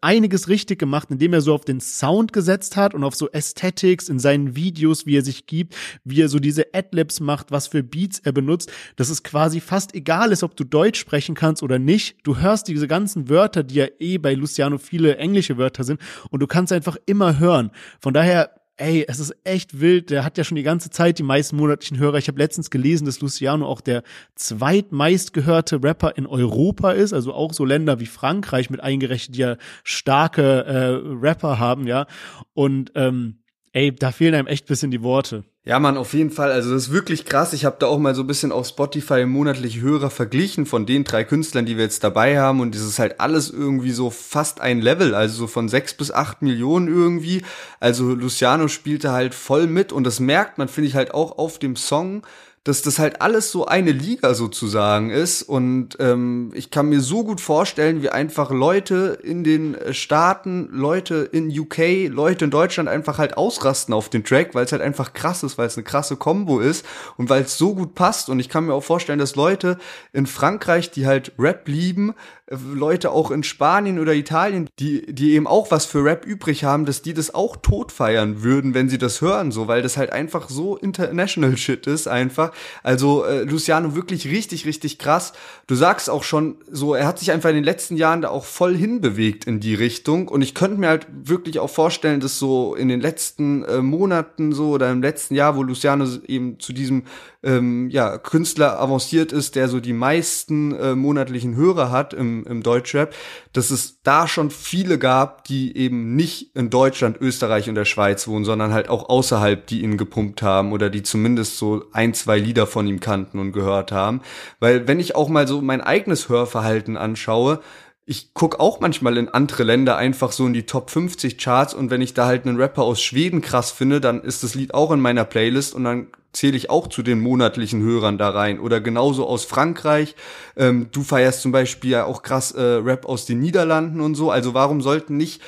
einiges richtig gemacht, indem er so auf den Sound gesetzt hat und auf so Aesthetics in seinen Videos, wie er sich gibt, wie er so diese Adlibs macht, was für Beats er benutzt, dass es quasi fast egal ist, ob du Deutsch sprechen kannst oder nicht. Du hörst diese ganzen Wörter, die ja eh bei Luciano viele englische Wörter sind und du kannst einfach immer hören. Von daher ey, es ist echt wild. Der hat ja schon die ganze Zeit die meisten monatlichen Hörer. Ich habe letztens gelesen, dass Luciano auch der zweitmeistgehörte Rapper in Europa ist, also auch so Länder wie Frankreich mit eingerechnet, die ja starke äh, Rapper haben, ja. Und ähm, ey, da fehlen einem echt bisschen die Worte. Ja, man, auf jeden Fall. Also das ist wirklich krass. Ich habe da auch mal so ein bisschen auf Spotify monatliche Hörer verglichen von den drei Künstlern, die wir jetzt dabei haben. Und das ist halt alles irgendwie so fast ein Level, also so von sechs bis acht Millionen irgendwie. Also Luciano spielte halt voll mit und das merkt man, finde ich, halt auch auf dem Song dass das halt alles so eine Liga sozusagen ist. Und ähm, ich kann mir so gut vorstellen, wie einfach Leute in den Staaten, Leute in UK, Leute in Deutschland einfach halt ausrasten auf den Track, weil es halt einfach krass ist, weil es eine krasse Combo ist und weil es so gut passt. Und ich kann mir auch vorstellen, dass Leute in Frankreich, die halt Rap lieben, Leute auch in Spanien oder Italien, die, die eben auch was für Rap übrig haben, dass die das auch tot feiern würden, wenn sie das hören, so, weil das halt einfach so international Shit ist, einfach. Also, äh, Luciano wirklich richtig, richtig krass. Du sagst auch schon, so, er hat sich einfach in den letzten Jahren da auch voll hinbewegt in die Richtung und ich könnte mir halt wirklich auch vorstellen, dass so in den letzten äh, Monaten so oder im letzten Jahr, wo Luciano eben zu diesem ähm, ja, Künstler avanciert ist, der so die meisten äh, monatlichen Hörer hat im, im Deutschrap, dass es da schon viele gab, die eben nicht in Deutschland, Österreich und der Schweiz wohnen, sondern halt auch außerhalb, die ihn gepumpt haben oder die zumindest so ein, zwei Lieder von ihm kannten und gehört haben. Weil wenn ich auch mal so mein eigenes Hörverhalten anschaue, ich guck auch manchmal in andere Länder einfach so in die Top 50 Charts und wenn ich da halt einen Rapper aus Schweden krass finde, dann ist das Lied auch in meiner Playlist und dann zähle ich auch zu den monatlichen Hörern da rein. Oder genauso aus Frankreich. Ähm, du feierst zum Beispiel ja auch krass äh, Rap aus den Niederlanden und so. Also warum sollten nicht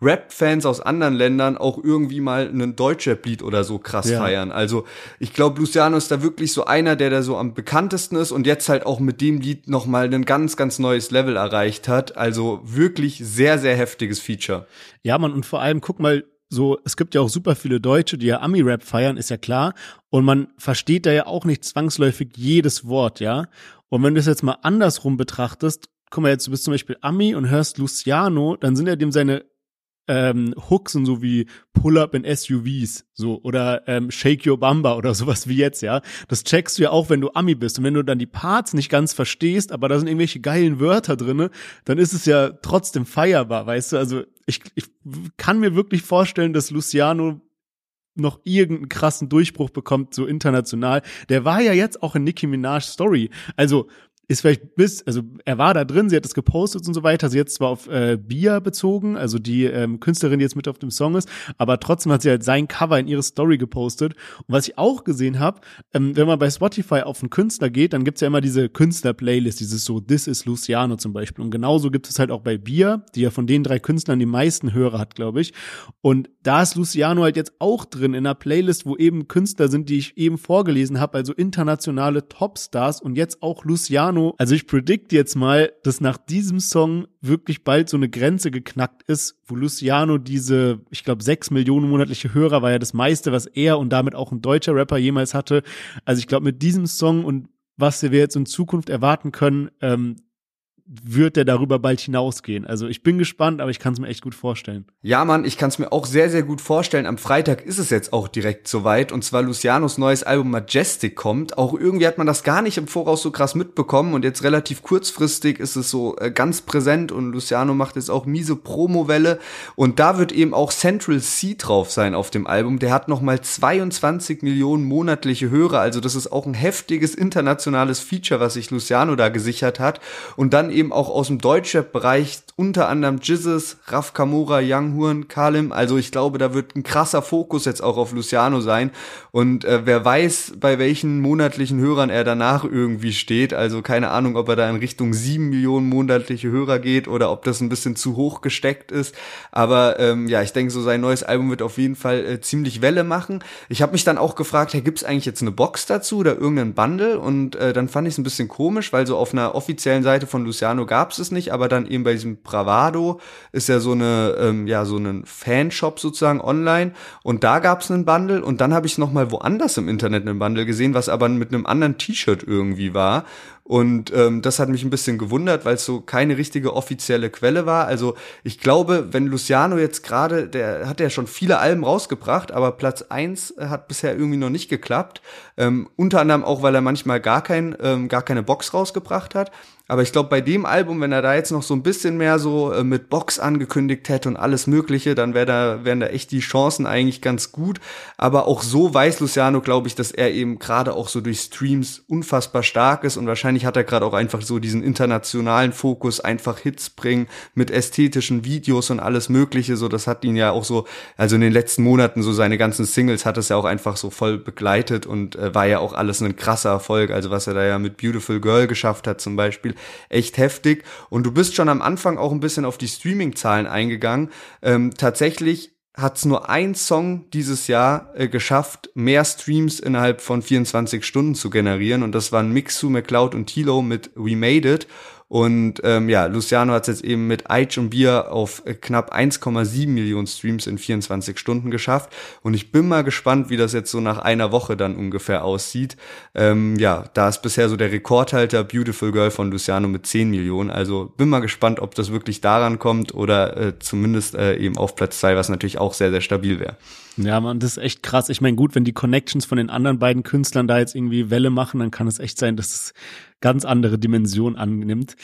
Rap-Fans aus anderen Ländern auch irgendwie mal einen Deutschrap-Lied oder so krass ja. feiern. Also ich glaube, Luciano ist da wirklich so einer, der da so am bekanntesten ist und jetzt halt auch mit dem Lied nochmal ein ganz, ganz neues Level erreicht hat. Also wirklich sehr, sehr heftiges Feature. Ja, man, und vor allem, guck mal, so, es gibt ja auch super viele Deutsche, die ja Ami-Rap feiern, ist ja klar. Und man versteht da ja auch nicht zwangsläufig jedes Wort, ja. Und wenn du es jetzt mal andersrum betrachtest, guck mal jetzt, du bist zum Beispiel Ami und hörst Luciano, dann sind ja dem seine ähm, Hooks und so wie Pull-up in SUVs, so oder ähm, Shake Your Bamba oder sowas wie jetzt, ja. Das checkst du ja auch, wenn du Ami bist und wenn du dann die Parts nicht ganz verstehst, aber da sind irgendwelche geilen Wörter drinne, dann ist es ja trotzdem feierbar, weißt du. Also ich, ich kann mir wirklich vorstellen, dass Luciano noch irgendeinen krassen Durchbruch bekommt, so international. Der war ja jetzt auch in Nicki Minaj Story. Also ist vielleicht bis, also er war da drin, sie hat es gepostet und so weiter. Sie hat zwar auf äh, Bia bezogen, also die ähm, Künstlerin, die jetzt mit auf dem Song ist, aber trotzdem hat sie halt sein Cover in ihre Story gepostet. Und was ich auch gesehen habe, ähm, wenn man bei Spotify auf einen Künstler geht, dann gibt's ja immer diese Künstler-Playlist, dieses so This is Luciano zum Beispiel. Und genauso gibt es halt auch bei Bia, die ja von den drei Künstlern die meisten Hörer hat, glaube ich. Und da ist Luciano halt jetzt auch drin in einer Playlist, wo eben Künstler sind, die ich eben vorgelesen habe, also internationale Topstars und jetzt auch Luciano Luciano, also ich predict jetzt mal, dass nach diesem Song wirklich bald so eine Grenze geknackt ist, wo Luciano diese, ich glaube, sechs Millionen monatliche Hörer war ja das meiste, was er und damit auch ein deutscher Rapper jemals hatte. Also ich glaube, mit diesem Song und was wir jetzt in Zukunft erwarten können, ähm, wird der darüber bald hinausgehen. Also ich bin gespannt, aber ich kann es mir echt gut vorstellen. Ja, Mann, ich kann es mir auch sehr, sehr gut vorstellen. Am Freitag ist es jetzt auch direkt soweit. Und zwar Lucianos neues Album Majestic kommt. Auch irgendwie hat man das gar nicht im Voraus so krass mitbekommen. Und jetzt relativ kurzfristig ist es so äh, ganz präsent. Und Luciano macht jetzt auch miese Promowelle. Und da wird eben auch Central C drauf sein auf dem Album. Der hat nochmal 22 Millionen monatliche Hörer. Also das ist auch ein heftiges internationales Feature, was sich Luciano da gesichert hat. Und dann eben auch aus dem Deutschrap-Bereich unter anderem Jizzes, Raf Kamura, Young Horn, Kalim. Also ich glaube, da wird ein krasser Fokus jetzt auch auf Luciano sein. Und äh, wer weiß, bei welchen monatlichen Hörern er danach irgendwie steht. Also keine Ahnung, ob er da in Richtung sieben Millionen monatliche Hörer geht oder ob das ein bisschen zu hoch gesteckt ist. Aber ähm, ja, ich denke, so sein neues Album wird auf jeden Fall äh, ziemlich Welle machen. Ich habe mich dann auch gefragt, hey, gibt's eigentlich jetzt eine Box dazu oder irgendeinen Bundle? Und äh, dann fand ich es ein bisschen komisch, weil so auf einer offiziellen Seite von Luciano gab's es nicht, aber dann eben bei diesem Bravado ist ja so eine, ähm, ja, so ein Fanshop sozusagen online und da gab's einen Bundle und dann habe ich noch mal woanders im Internet einen Bundle gesehen, was aber mit einem anderen T-Shirt irgendwie war und ähm, das hat mich ein bisschen gewundert, weil es so keine richtige offizielle Quelle war. Also ich glaube, wenn Luciano jetzt gerade, der hat ja schon viele Alben rausgebracht, aber Platz eins hat bisher irgendwie noch nicht geklappt. Ähm, unter anderem auch, weil er manchmal gar kein, ähm, gar keine Box rausgebracht hat. Aber ich glaube, bei dem Album, wenn er da jetzt noch so ein bisschen mehr so äh, mit Box angekündigt hätte und alles Mögliche, dann wär da, wären da echt die Chancen eigentlich ganz gut. Aber auch so weiß Luciano, glaube ich, dass er eben gerade auch so durch Streams unfassbar stark ist und wahrscheinlich hat er gerade auch einfach so diesen internationalen Fokus, einfach Hits bringen mit ästhetischen Videos und alles Mögliche. So, das hat ihn ja auch so, also in den letzten Monaten so seine ganzen Singles hat es ja auch einfach so voll begleitet und äh, war ja auch alles ein krasser Erfolg. Also was er da ja mit Beautiful Girl geschafft hat zum Beispiel echt heftig. Und du bist schon am Anfang auch ein bisschen auf die Streaming-Zahlen eingegangen. Ähm, tatsächlich hat es nur ein Song dieses Jahr äh, geschafft, mehr Streams innerhalb von 24 Stunden zu generieren. Und das waren Mixu, McCloud und Tilo mit We Made It. Und ähm, ja, Luciano hat es jetzt eben mit Eich und Bier auf äh, knapp 1,7 Millionen Streams in 24 Stunden geschafft. Und ich bin mal gespannt, wie das jetzt so nach einer Woche dann ungefähr aussieht. Ähm, ja, da ist bisher so der Rekordhalter Beautiful Girl von Luciano mit 10 Millionen. Also bin mal gespannt, ob das wirklich daran kommt oder äh, zumindest äh, eben auf Platz zwei, was natürlich auch sehr, sehr stabil wäre. Ja, man, das ist echt krass. Ich meine, gut, wenn die Connections von den anderen beiden Künstlern da jetzt irgendwie Welle machen, dann kann es echt sein, dass es ganz andere Dimension annimmt.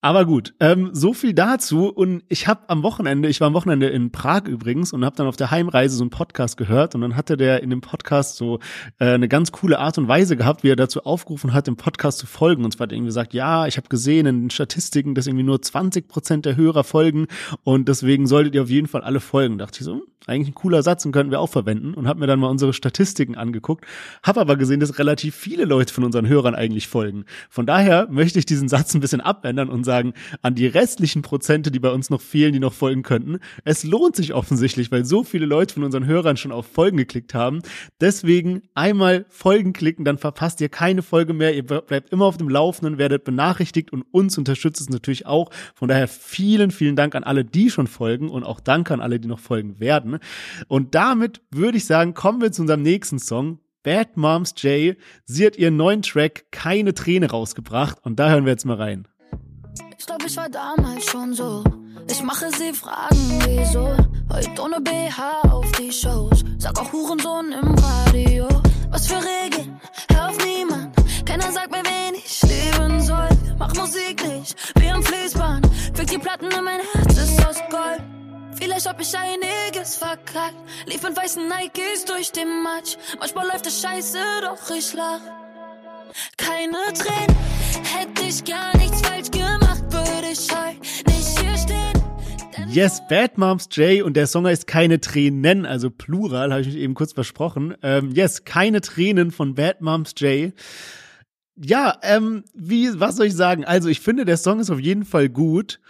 Aber gut, ähm, so viel dazu. Und ich habe am Wochenende, ich war am Wochenende in Prag übrigens und habe dann auf der Heimreise so einen Podcast gehört. Und dann hatte der in dem Podcast so äh, eine ganz coole Art und Weise gehabt, wie er dazu aufgerufen hat, dem Podcast zu folgen. Und zwar hat er irgendwie gesagt, ja, ich habe gesehen in den Statistiken, dass irgendwie nur 20 Prozent der Hörer folgen. Und deswegen solltet ihr auf jeden Fall alle folgen. dachte ich so, hm, eigentlich ein cooler Satz und könnten wir auch verwenden. Und habe mir dann mal unsere Statistiken angeguckt. Habe aber gesehen, dass relativ viele Leute von unseren Hörern eigentlich folgen. Von daher möchte ich diesen Satz ein bisschen abändern und sagen, an die restlichen Prozente, die bei uns noch fehlen, die noch folgen könnten. Es lohnt sich offensichtlich, weil so viele Leute von unseren Hörern schon auf Folgen geklickt haben. Deswegen einmal Folgen klicken, dann verpasst ihr keine Folge mehr. Ihr bleibt immer auf dem Laufenden, werdet benachrichtigt und uns unterstützt es natürlich auch. Von daher vielen, vielen Dank an alle, die schon folgen und auch Dank an alle, die noch folgen werden. Und damit würde ich sagen, kommen wir zu unserem nächsten Song. Bad Moms J. Sie hat ihren neuen Track Keine Träne rausgebracht und da hören wir jetzt mal rein. Ich glaub, ich war damals schon so. Ich mache sie fragen, wieso. Heute ohne BH auf die Shows. Sag auch Hurensohn im Radio. Was für Regeln? Hör auf niemand. Keiner sagt mir, wen ich leben soll. Mach Musik nicht wie am Fließband. Füg die Platten in mein Herz ist aus Gold. Vielleicht hab ich einiges verkackt. Lief in weißen Nikes durch den Matsch. Manchmal läuft es scheiße, doch ich lach. Keine Tränen, hätte ich gar nichts falsch gemacht, Yes, Bad Moms J und der Song heißt Keine Tränen, also Plural, habe ich mich eben kurz versprochen. Ähm, yes, Keine Tränen von Bad Moms J. Ja, ähm, wie, was soll ich sagen? Also, ich finde, der Song ist auf jeden Fall gut.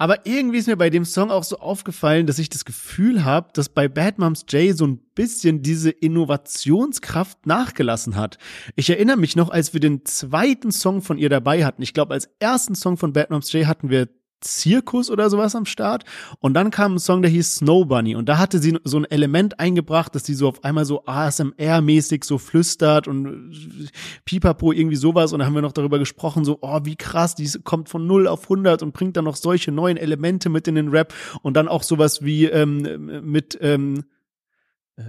Aber irgendwie ist mir bei dem Song auch so aufgefallen, dass ich das Gefühl habe, dass bei Bad Moms J so ein bisschen diese Innovationskraft nachgelassen hat. Ich erinnere mich noch, als wir den zweiten Song von ihr dabei hatten. Ich glaube, als ersten Song von Bad Moms J hatten wir Zirkus oder sowas am Start. Und dann kam ein Song, der hieß Snow Bunny. Und da hatte sie so ein Element eingebracht, dass sie so auf einmal so ASMR-mäßig so flüstert und pipapo irgendwie sowas. Und da haben wir noch darüber gesprochen, so, oh, wie krass, die kommt von 0 auf 100 und bringt dann noch solche neuen Elemente mit in den Rap. Und dann auch sowas wie ähm, mit, ähm, äh,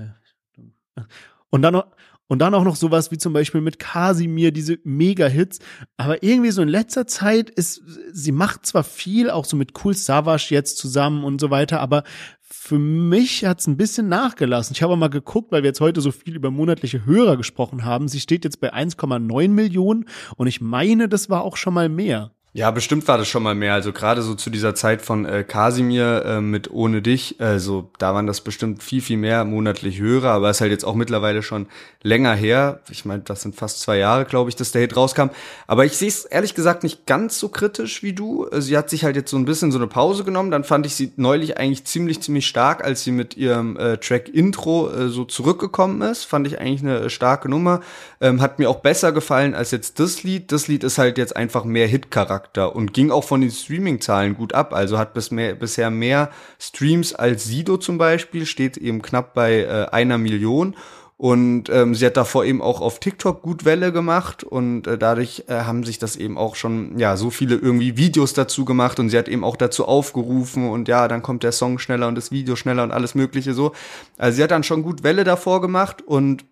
und dann noch, und dann auch noch sowas wie zum Beispiel mit Kasimir, diese Mega-Hits. Aber irgendwie so in letzter Zeit ist, sie macht zwar viel, auch so mit Cool Savage jetzt zusammen und so weiter, aber für mich hat's ein bisschen nachgelassen. Ich habe mal geguckt, weil wir jetzt heute so viel über monatliche Hörer gesprochen haben. Sie steht jetzt bei 1,9 Millionen und ich meine, das war auch schon mal mehr. Ja, bestimmt war das schon mal mehr. Also gerade so zu dieser Zeit von äh, Kasimir äh, mit Ohne dich, also da waren das bestimmt viel, viel mehr monatlich höher, aber ist halt jetzt auch mittlerweile schon länger her. Ich meine, das sind fast zwei Jahre, glaube ich, dass der Hit rauskam. Aber ich sehe es ehrlich gesagt nicht ganz so kritisch wie du. Sie hat sich halt jetzt so ein bisschen so eine Pause genommen. Dann fand ich sie neulich eigentlich ziemlich, ziemlich stark, als sie mit ihrem äh, Track Intro äh, so zurückgekommen ist. Fand ich eigentlich eine starke Nummer. Ähm, hat mir auch besser gefallen als jetzt das Lied. Das Lied ist halt jetzt einfach mehr Hit-Charakter. Charakter und ging auch von den Streaming-Zahlen gut ab. Also hat bis mehr, bisher mehr Streams als Sido zum Beispiel, steht eben knapp bei äh, einer Million. Und ähm, sie hat davor eben auch auf TikTok gut Welle gemacht und äh, dadurch äh, haben sich das eben auch schon, ja, so viele irgendwie Videos dazu gemacht und sie hat eben auch dazu aufgerufen und ja, dann kommt der Song schneller und das Video schneller und alles mögliche so. Also sie hat dann schon gut Welle davor gemacht und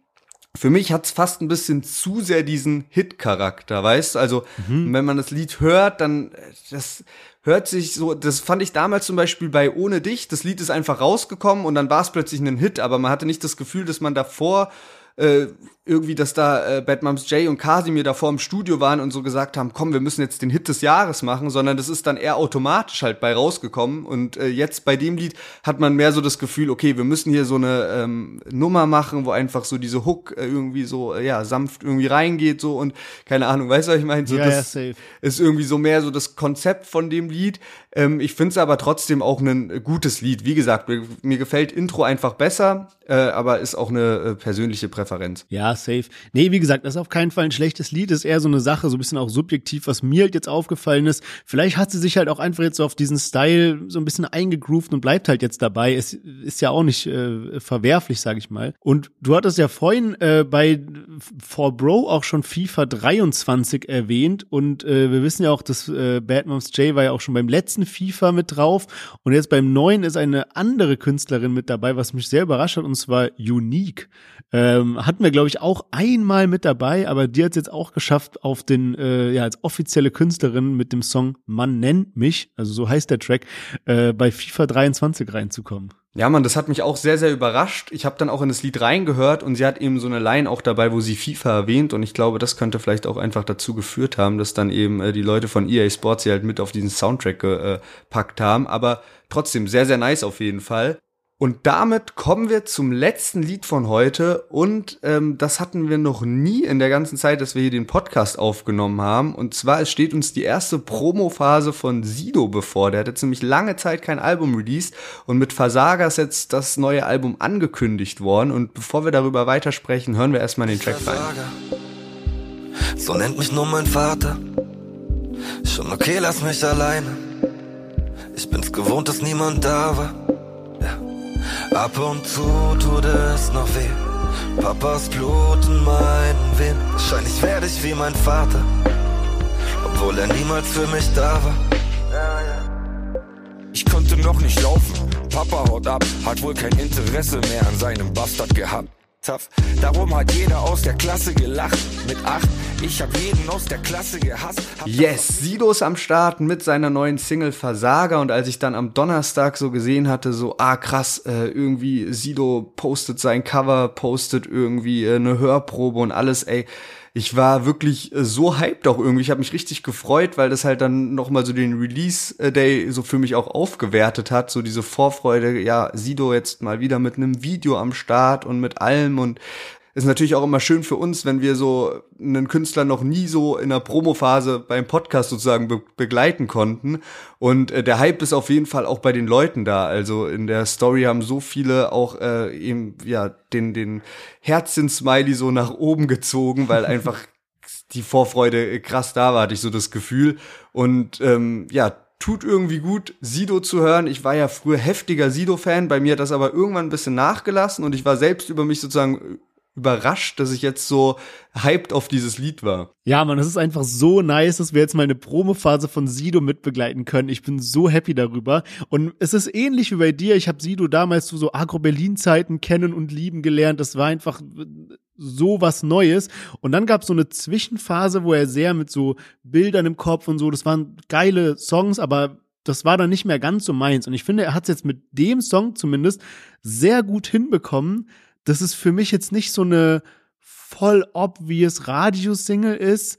für mich hat's fast ein bisschen zu sehr diesen Hit-Charakter, weißt du? Also, mhm. wenn man das Lied hört, dann das hört sich so, das fand ich damals zum Beispiel bei Ohne dich, das Lied ist einfach rausgekommen und dann war es plötzlich ein Hit, aber man hatte nicht das Gefühl, dass man davor äh, irgendwie, dass da äh, Bad Moms Jay und Casimir da vor im Studio waren und so gesagt haben, komm, wir müssen jetzt den Hit des Jahres machen, sondern das ist dann eher automatisch halt bei rausgekommen. Und äh, jetzt bei dem Lied hat man mehr so das Gefühl, okay, wir müssen hier so eine ähm, Nummer machen, wo einfach so diese Hook äh, irgendwie so, äh, ja, sanft irgendwie reingeht so und keine Ahnung, weißt du, was ich meine? So, ja, das ja, ist irgendwie so mehr so das Konzept von dem Lied. Ähm, ich finde es aber trotzdem auch ein gutes Lied. Wie gesagt, mir, mir gefällt Intro einfach besser, äh, aber ist auch eine äh, persönliche Präferenz. Ja, safe. Nee, wie gesagt, das ist auf keinen Fall ein schlechtes Lied, das ist eher so eine Sache, so ein bisschen auch subjektiv, was mir halt jetzt aufgefallen ist. Vielleicht hat sie sich halt auch einfach jetzt so auf diesen Style so ein bisschen eingegroovt und bleibt halt jetzt dabei. Es ist ja auch nicht äh, verwerflich, sag ich mal. Und du hattest ja vorhin äh, bei For Bro auch schon FIFA 23 erwähnt und äh, wir wissen ja auch, dass äh, Bad Moms J war ja auch schon beim letzten FIFA mit drauf und jetzt beim neuen ist eine andere Künstlerin mit dabei, was mich sehr überrascht hat und zwar Unique. Ähm, hatten wir, glaube ich, auch einmal mit dabei, aber die hat es jetzt auch geschafft, auf den, äh, ja, als offizielle Künstlerin mit dem Song Man nennt mich, also so heißt der Track, äh, bei FIFA 23 reinzukommen. Ja, man, das hat mich auch sehr, sehr überrascht. Ich habe dann auch in das Lied reingehört und sie hat eben so eine Line auch dabei, wo sie FIFA erwähnt und ich glaube, das könnte vielleicht auch einfach dazu geführt haben, dass dann eben äh, die Leute von EA Sports sie halt mit auf diesen Soundtrack gepackt haben. Aber trotzdem sehr, sehr nice auf jeden Fall. Und damit kommen wir zum letzten Lied von heute. Und ähm, das hatten wir noch nie in der ganzen Zeit, dass wir hier den Podcast aufgenommen haben. Und zwar, es steht uns die erste Promophase von Sido bevor. Der hat jetzt nämlich lange Zeit kein Album released. Und mit Versager ist jetzt das neue Album angekündigt worden. Und bevor wir darüber weitersprechen, hören wir erstmal den Track rein. So nennt mich nur mein Vater. Schon okay, lass mich alleine. Ich bin's gewohnt, dass niemand da war. Ab und zu tut es noch weh. Papas Blut in meinen Venen. Wahrscheinlich werde ich wie mein Vater, obwohl er niemals für mich da war. Ich konnte noch nicht laufen. Papa haut ab, hat wohl kein Interesse mehr an seinem Bastard gehabt tough. Darum hat jeder aus der Klasse gelacht. Mit acht, ich hab jeden aus der Klasse gehasst. Yes, Sido ist am Start mit seiner neuen Single Versager. Und als ich dann am Donnerstag so gesehen hatte, so, ah krass, äh, irgendwie Sido postet sein Cover, postet irgendwie äh, eine Hörprobe und alles, ey ich war wirklich äh, so hyped auch irgendwie. Ich habe mich richtig gefreut, weil das halt dann noch mal so den Release Day so für mich auch aufgewertet hat, so diese Vorfreude, ja, Sido jetzt mal wieder mit einem Video am Start und mit allem und ist natürlich auch immer schön für uns, wenn wir so einen Künstler noch nie so in der Promophase beim Podcast sozusagen be begleiten konnten. Und äh, der Hype ist auf jeden Fall auch bei den Leuten da. Also in der Story haben so viele auch äh, eben ja den den Herzchen-Smiley so nach oben gezogen, weil einfach die Vorfreude krass da war, hatte ich so das Gefühl. Und ähm, ja, tut irgendwie gut, Sido zu hören. Ich war ja früher heftiger Sido-Fan, bei mir hat das aber irgendwann ein bisschen nachgelassen und ich war selbst über mich sozusagen überrascht, dass ich jetzt so hyped auf dieses Lied war. Ja, man, es ist einfach so nice, dass wir jetzt mal eine Promophase von Sido mitbegleiten können. Ich bin so happy darüber. Und es ist ähnlich wie bei dir. Ich habe Sido damals zu so Agro-Berlin-Zeiten kennen und lieben gelernt. Das war einfach so was Neues. Und dann gab es so eine Zwischenphase, wo er sehr mit so Bildern im Kopf und so, das waren geile Songs, aber das war dann nicht mehr ganz so meins. Und ich finde, er hat es jetzt mit dem Song zumindest sehr gut hinbekommen, das ist für mich jetzt nicht so eine voll obvious Radio-Single ist,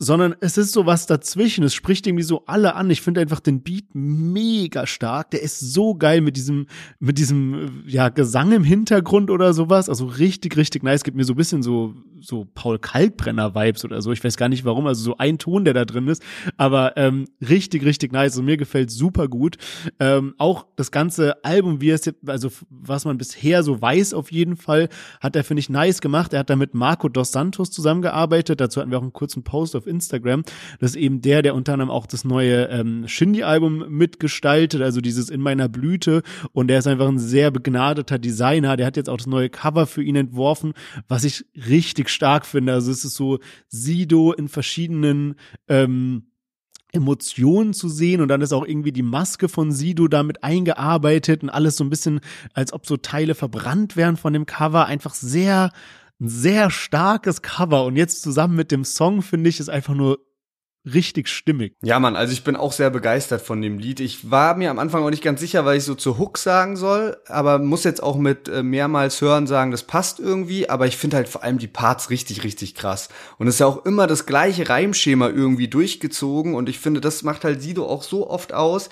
sondern es ist so was dazwischen. Es spricht irgendwie so alle an. Ich finde einfach den Beat mega stark. Der ist so geil mit diesem, mit diesem, ja, Gesang im Hintergrund oder sowas. Also richtig, richtig nice. Gibt mir so ein bisschen so, so Paul Kalkbrenner-Vibes oder so. Ich weiß gar nicht warum. Also so ein Ton, der da drin ist. Aber ähm, richtig, richtig nice. Und mir gefällt super gut. Ähm, auch das ganze Album, wie es jetzt, also was man bisher so weiß auf jeden Fall, hat er, finde ich, nice gemacht. Er hat da mit Marco Dos Santos zusammengearbeitet. Dazu hatten wir auch einen kurzen Post auf Instagram. Das ist eben der, der unter anderem auch das neue ähm, Shindy-Album mitgestaltet, also dieses In meiner Blüte. Und der ist einfach ein sehr begnadeter Designer. Der hat jetzt auch das neue Cover für ihn entworfen, was ich richtig stark finde. Also es ist so Sido in verschiedenen ähm, Emotionen zu sehen und dann ist auch irgendwie die Maske von Sido damit eingearbeitet und alles so ein bisschen, als ob so Teile verbrannt wären von dem Cover. Einfach sehr, ein sehr starkes Cover und jetzt zusammen mit dem Song finde ich es einfach nur richtig stimmig. Ja, Mann, also ich bin auch sehr begeistert von dem Lied. Ich war mir am Anfang auch nicht ganz sicher, weil ich so zur Hook sagen soll, aber muss jetzt auch mit äh, mehrmals hören sagen, das passt irgendwie, aber ich finde halt vor allem die Parts richtig, richtig krass. Und es ist ja auch immer das gleiche Reimschema irgendwie durchgezogen und ich finde, das macht halt Sido auch so oft aus.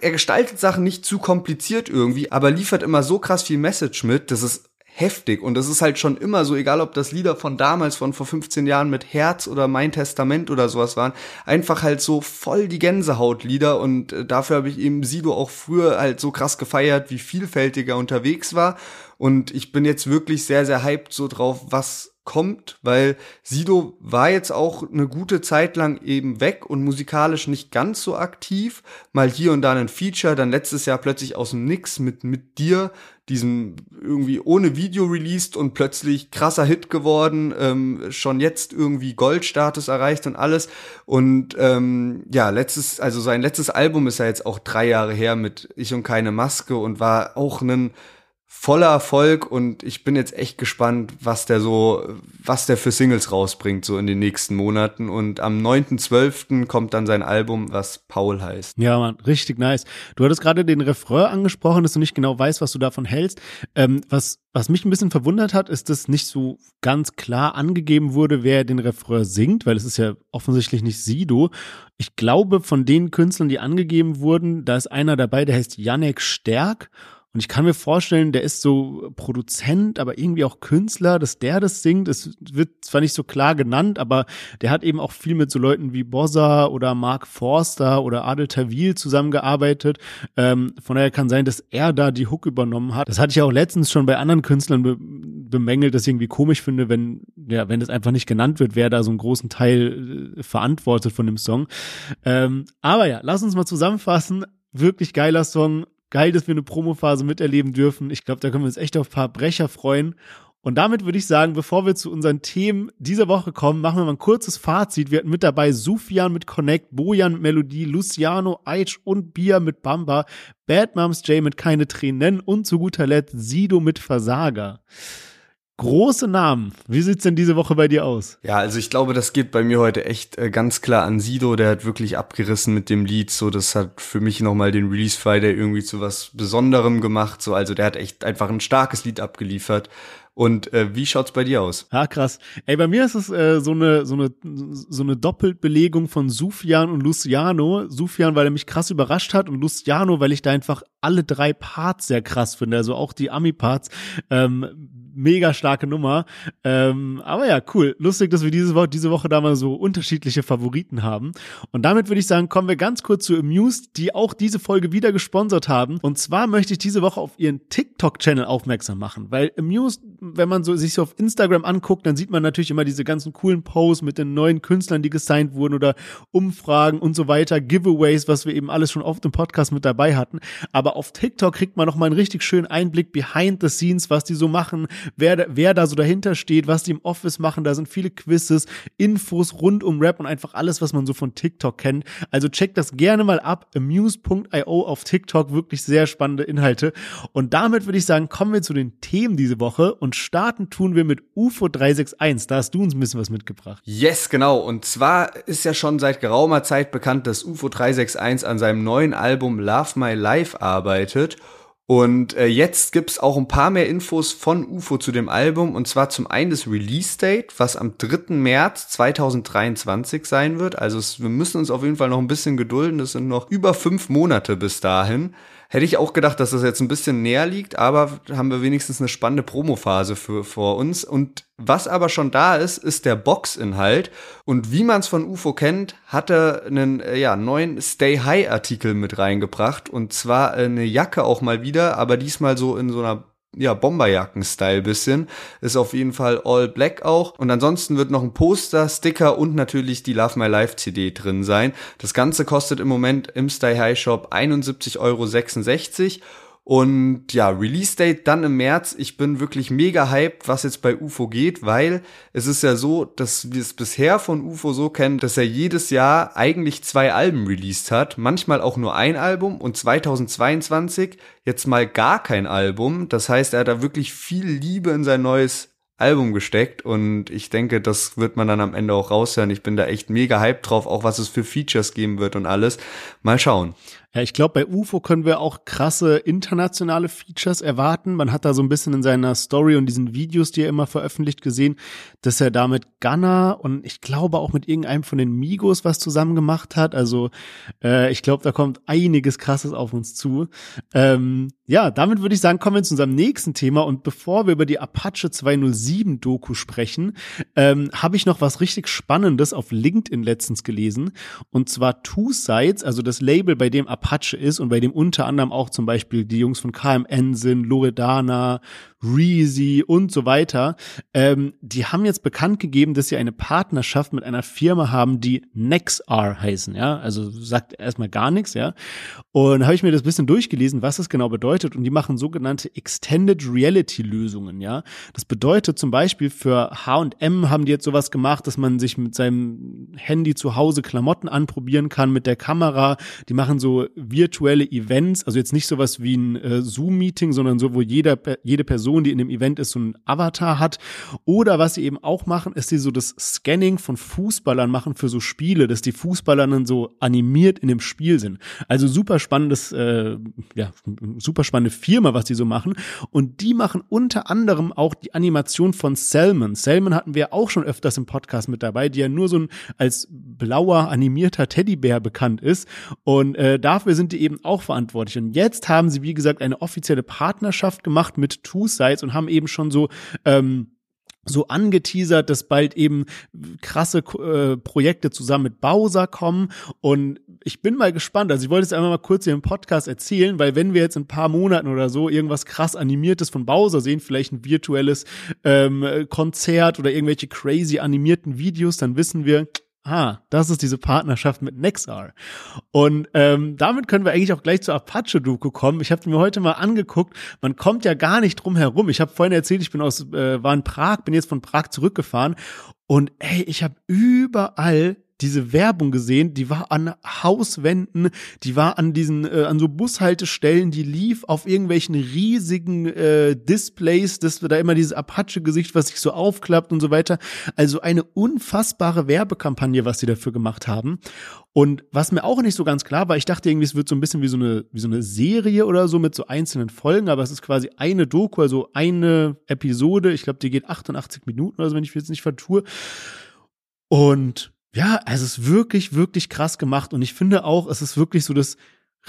Er gestaltet Sachen nicht zu kompliziert irgendwie, aber liefert immer so krass viel Message mit, dass es heftig. Und das ist halt schon immer so, egal ob das Lieder von damals, von vor 15 Jahren mit Herz oder Mein Testament oder sowas waren, einfach halt so voll die Gänsehautlieder. Und äh, dafür habe ich eben Sido auch früher halt so krass gefeiert, wie vielfältiger unterwegs war. Und ich bin jetzt wirklich sehr, sehr hyped so drauf, was kommt, weil Sido war jetzt auch eine gute Zeit lang eben weg und musikalisch nicht ganz so aktiv. Mal hier und da ein Feature, dann letztes Jahr plötzlich aus dem Nix mit, mit dir, diesem irgendwie ohne Video released und plötzlich krasser Hit geworden, ähm, schon jetzt irgendwie Goldstatus erreicht und alles. Und ähm, ja, letztes, also sein letztes Album ist ja jetzt auch drei Jahre her mit Ich und keine Maske und war auch ein voller Erfolg und ich bin jetzt echt gespannt, was der so, was der für Singles rausbringt, so in den nächsten Monaten. Und am 9.12. kommt dann sein Album, was Paul heißt. Ja, man, richtig nice. Du hattest gerade den Refrain angesprochen, dass du nicht genau weißt, was du davon hältst. Ähm, was, was mich ein bisschen verwundert hat, ist, dass nicht so ganz klar angegeben wurde, wer den Refrain singt, weil es ist ja offensichtlich nicht Sido. Ich glaube, von den Künstlern, die angegeben wurden, da ist einer dabei, der heißt Janek Stärk. Und ich kann mir vorstellen, der ist so Produzent, aber irgendwie auch Künstler, dass der das singt. Es wird zwar nicht so klar genannt, aber der hat eben auch viel mit so Leuten wie Bossa oder Mark Forster oder Adel Tawil zusammengearbeitet. Ähm, von daher kann sein, dass er da die Hook übernommen hat. Das hatte ich ja auch letztens schon bei anderen Künstlern be bemängelt, dass ich irgendwie komisch finde, wenn, ja, wenn das einfach nicht genannt wird, wer da so einen großen Teil äh, verantwortet von dem Song. Ähm, aber ja, lass uns mal zusammenfassen. Wirklich geiler Song, geil, dass wir eine Promophase miterleben dürfen. Ich glaube, da können wir uns echt auf ein paar Brecher freuen. Und damit würde ich sagen, bevor wir zu unseren Themen dieser Woche kommen, machen wir mal ein kurzes Fazit. Wir hatten mit dabei Sufian mit Connect, Bojan mit Melodie, Luciano, Aitch und Bia mit Bamba, Bad Moms J mit Keine Tränen und zu guter Letzt Sido mit Versager. Große Namen. Wie sieht's denn diese Woche bei dir aus? Ja, also ich glaube, das geht bei mir heute echt äh, ganz klar an Sido. Der hat wirklich abgerissen mit dem Lied. So, das hat für mich nochmal den Release Friday irgendwie zu was Besonderem gemacht. So, also der hat echt einfach ein starkes Lied abgeliefert. Und äh, wie schaut's bei dir aus? Ja, krass. Ey, bei mir ist es äh, so eine so eine so eine Doppelbelegung von Sufjan und Luciano. Sufjan, weil er mich krass überrascht hat und Luciano, weil ich da einfach alle drei Parts sehr krass finde. Also auch die Ami-Parts. Ähm, mega starke Nummer. Ähm, aber ja, cool. Lustig, dass wir diese Woche, diese Woche da mal so unterschiedliche Favoriten haben. Und damit würde ich sagen, kommen wir ganz kurz zu Amused, die auch diese Folge wieder gesponsert haben. Und zwar möchte ich diese Woche auf ihren TikTok-Channel aufmerksam machen, weil Amused, wenn man so sich so auf Instagram anguckt, dann sieht man natürlich immer diese ganzen coolen Posts mit den neuen Künstlern, die gesigned wurden oder Umfragen und so weiter, Giveaways, was wir eben alles schon oft im Podcast mit dabei hatten. Aber auf TikTok kriegt man noch mal einen richtig schönen Einblick behind the scenes, was die so machen, wer, wer da so dahinter steht, was die im Office machen. Da sind viele Quizzes, Infos rund um Rap und einfach alles, was man so von TikTok kennt. Also checkt das gerne mal ab. Amuse.io auf TikTok. Wirklich sehr spannende Inhalte. Und damit würde ich sagen, kommen wir zu den Themen diese Woche und starten tun wir mit UFO 361. Da hast du uns ein bisschen was mitgebracht. Yes, genau. Und zwar ist ja schon seit geraumer Zeit bekannt, dass UFO 361 an seinem neuen Album Love My Life arbeitet. Und äh, jetzt gibt's auch ein paar mehr Infos von UFO zu dem Album. Und zwar zum einen das Release-Date, was am 3. März 2023 sein wird. Also es, wir müssen uns auf jeden Fall noch ein bisschen gedulden. Das sind noch über fünf Monate bis dahin. Hätte ich auch gedacht, dass das jetzt ein bisschen näher liegt, aber haben wir wenigstens eine spannende Promophase für, vor uns. Und was aber schon da ist, ist der Boxinhalt. Und wie man es von UFO kennt, hat er einen äh, ja, neuen Stay High Artikel mit reingebracht. Und zwar eine Jacke auch mal wieder, aber diesmal so in so einer ja, Bomberjacken-Style bisschen. Ist auf jeden Fall all black auch. Und ansonsten wird noch ein Poster, Sticker und natürlich die Love My Life CD drin sein. Das Ganze kostet im Moment im Style High Shop 71,66 Euro. Und ja, Release Date dann im März. Ich bin wirklich mega hyped, was jetzt bei UFO geht, weil es ist ja so, dass wir es bisher von UFO so kennen, dass er jedes Jahr eigentlich zwei Alben released hat. Manchmal auch nur ein Album und 2022 jetzt mal gar kein Album. Das heißt, er hat da wirklich viel Liebe in sein neues Album gesteckt und ich denke, das wird man dann am Ende auch raushören. Ich bin da echt mega hyped drauf, auch was es für Features geben wird und alles. Mal schauen. Ja, ich glaube, bei UFO können wir auch krasse internationale Features erwarten. Man hat da so ein bisschen in seiner Story und diesen Videos, die er immer veröffentlicht, gesehen, dass er da mit Gunner und ich glaube auch mit irgendeinem von den Migos was zusammen gemacht hat. Also äh, ich glaube, da kommt einiges Krasses auf uns zu. Ähm, ja, damit würde ich sagen, kommen wir zu unserem nächsten Thema. Und bevor wir über die Apache 207 Doku sprechen, ähm, habe ich noch was richtig Spannendes auf LinkedIn letztens gelesen. Und zwar Two Sides, also das Label, bei dem ist und bei dem unter anderem auch zum Beispiel die Jungs von KMN sind, Loredana, Reezy und so weiter. Ähm, die haben jetzt bekannt gegeben, dass sie eine Partnerschaft mit einer Firma haben, die Nexar heißen, ja. Also sagt erstmal gar nichts, ja. Und habe ich mir das bisschen durchgelesen, was das genau bedeutet. Und die machen sogenannte Extended Reality Lösungen, ja. Das bedeutet zum Beispiel für H&M haben die jetzt sowas gemacht, dass man sich mit seinem Handy zu Hause Klamotten anprobieren kann mit der Kamera. Die machen so virtuelle Events, also jetzt nicht sowas wie ein äh, Zoom-Meeting, sondern so, wo jeder, jede Person Person, die in dem Event ist, so ein Avatar hat. Oder was sie eben auch machen, ist die so das Scanning von Fußballern machen für so Spiele, dass die Fußballer dann so animiert in dem Spiel sind. Also super spannendes, äh, ja, super spannende Firma, was die so machen. Und die machen unter anderem auch die Animation von Selman. Selman hatten wir auch schon öfters im Podcast mit dabei, die ja nur so ein als blauer animierter Teddybär bekannt ist. Und äh, dafür sind die eben auch verantwortlich. Und jetzt haben sie, wie gesagt, eine offizielle Partnerschaft gemacht mit Two Sites und haben eben schon so ähm, so angeteasert, dass bald eben krasse äh, Projekte zusammen mit Bowser kommen und ich bin mal gespannt. Also ich wollte es einfach mal kurz hier im Podcast erzählen, weil wenn wir jetzt in ein paar Monaten oder so irgendwas krass animiertes von Bowser sehen, vielleicht ein virtuelles ähm, Konzert oder irgendwelche crazy animierten Videos, dann wissen wir, ah, das ist diese Partnerschaft mit Nexar. Und ähm, damit können wir eigentlich auch gleich zur Apache-Doku kommen. Ich habe mir heute mal angeguckt, man kommt ja gar nicht drum herum. Ich habe vorhin erzählt, ich bin aus, äh, war in Prag, bin jetzt von Prag zurückgefahren und ey, ich habe überall diese Werbung gesehen, die war an Hauswänden, die war an diesen, äh, an so Bushaltestellen, die lief auf irgendwelchen riesigen äh, Displays, das da immer dieses Apache-Gesicht, was sich so aufklappt und so weiter. Also eine unfassbare Werbekampagne, was sie dafür gemacht haben. Und was mir auch nicht so ganz klar war, ich dachte irgendwie, es wird so ein bisschen wie so eine, wie so eine Serie oder so mit so einzelnen Folgen, aber es ist quasi eine Doku, also eine Episode. Ich glaube, die geht 88 Minuten oder so, wenn ich jetzt nicht vertue. Und ja, es ist wirklich, wirklich krass gemacht und ich finde auch, es ist wirklich so das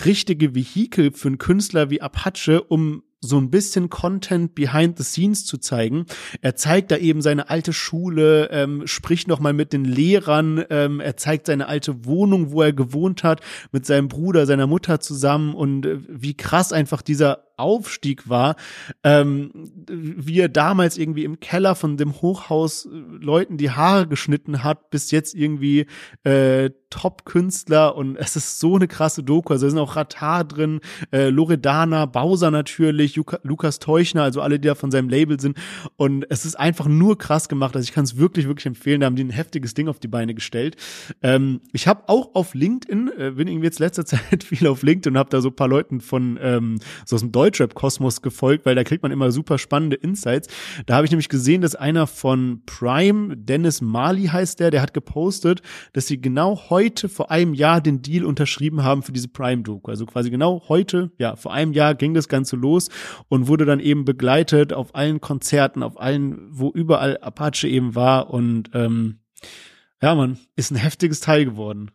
richtige Vehikel für einen Künstler wie Apache, um so ein bisschen Content behind the scenes zu zeigen. Er zeigt da eben seine alte Schule, ähm, spricht noch mal mit den Lehrern, ähm, er zeigt seine alte Wohnung, wo er gewohnt hat, mit seinem Bruder, seiner Mutter zusammen und äh, wie krass einfach dieser Aufstieg war, ähm, wie er damals irgendwie im Keller von dem Hochhaus äh, Leuten die Haare geschnitten hat, bis jetzt irgendwie äh, Top-Künstler und es ist so eine krasse Doku. Also da sind auch Ratar drin, äh, Loredana, Bowser natürlich, Juka, Lukas Teuchner, also alle, die da von seinem Label sind. Und es ist einfach nur krass gemacht. Also ich kann es wirklich, wirklich empfehlen. Da haben die ein heftiges Ding auf die Beine gestellt. Ähm, ich habe auch auf LinkedIn, äh, bin irgendwie jetzt letzter Zeit viel auf LinkedIn und habe da so ein paar Leuten von ähm, so aus dem Deutschrap-Kosmos gefolgt, weil da kriegt man immer super spannende Insights. Da habe ich nämlich gesehen, dass einer von Prime, Dennis Mali heißt der, der hat gepostet, dass sie genau heute vor einem Jahr den Deal unterschrieben haben für diese Prime-Doku. Also quasi genau heute, ja, vor einem Jahr ging das Ganze los und wurde dann eben begleitet auf allen Konzerten, auf allen, wo überall Apache eben war und ähm, ja, man, ist ein heftiges Teil geworden.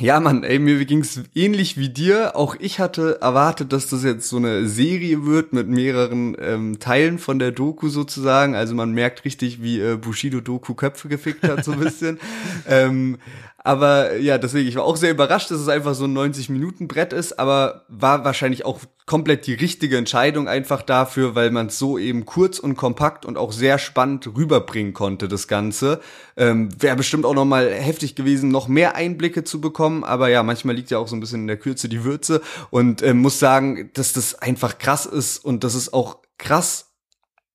Ja, Mann, ey, mir ging's ähnlich wie dir. Auch ich hatte erwartet, dass das jetzt so eine Serie wird mit mehreren ähm, Teilen von der Doku sozusagen. Also man merkt richtig, wie äh, Bushido Doku Köpfe gefickt hat, so ein bisschen. ähm, aber ja, deswegen, ich war auch sehr überrascht, dass es einfach so ein 90-Minuten-Brett ist, aber war wahrscheinlich auch komplett die richtige Entscheidung einfach dafür, weil man es so eben kurz und kompakt und auch sehr spannend rüberbringen konnte, das Ganze. Ähm, Wäre bestimmt auch nochmal heftig gewesen, noch mehr Einblicke zu bekommen, aber ja, manchmal liegt ja auch so ein bisschen in der Kürze die Würze und äh, muss sagen, dass das einfach krass ist und das ist auch krass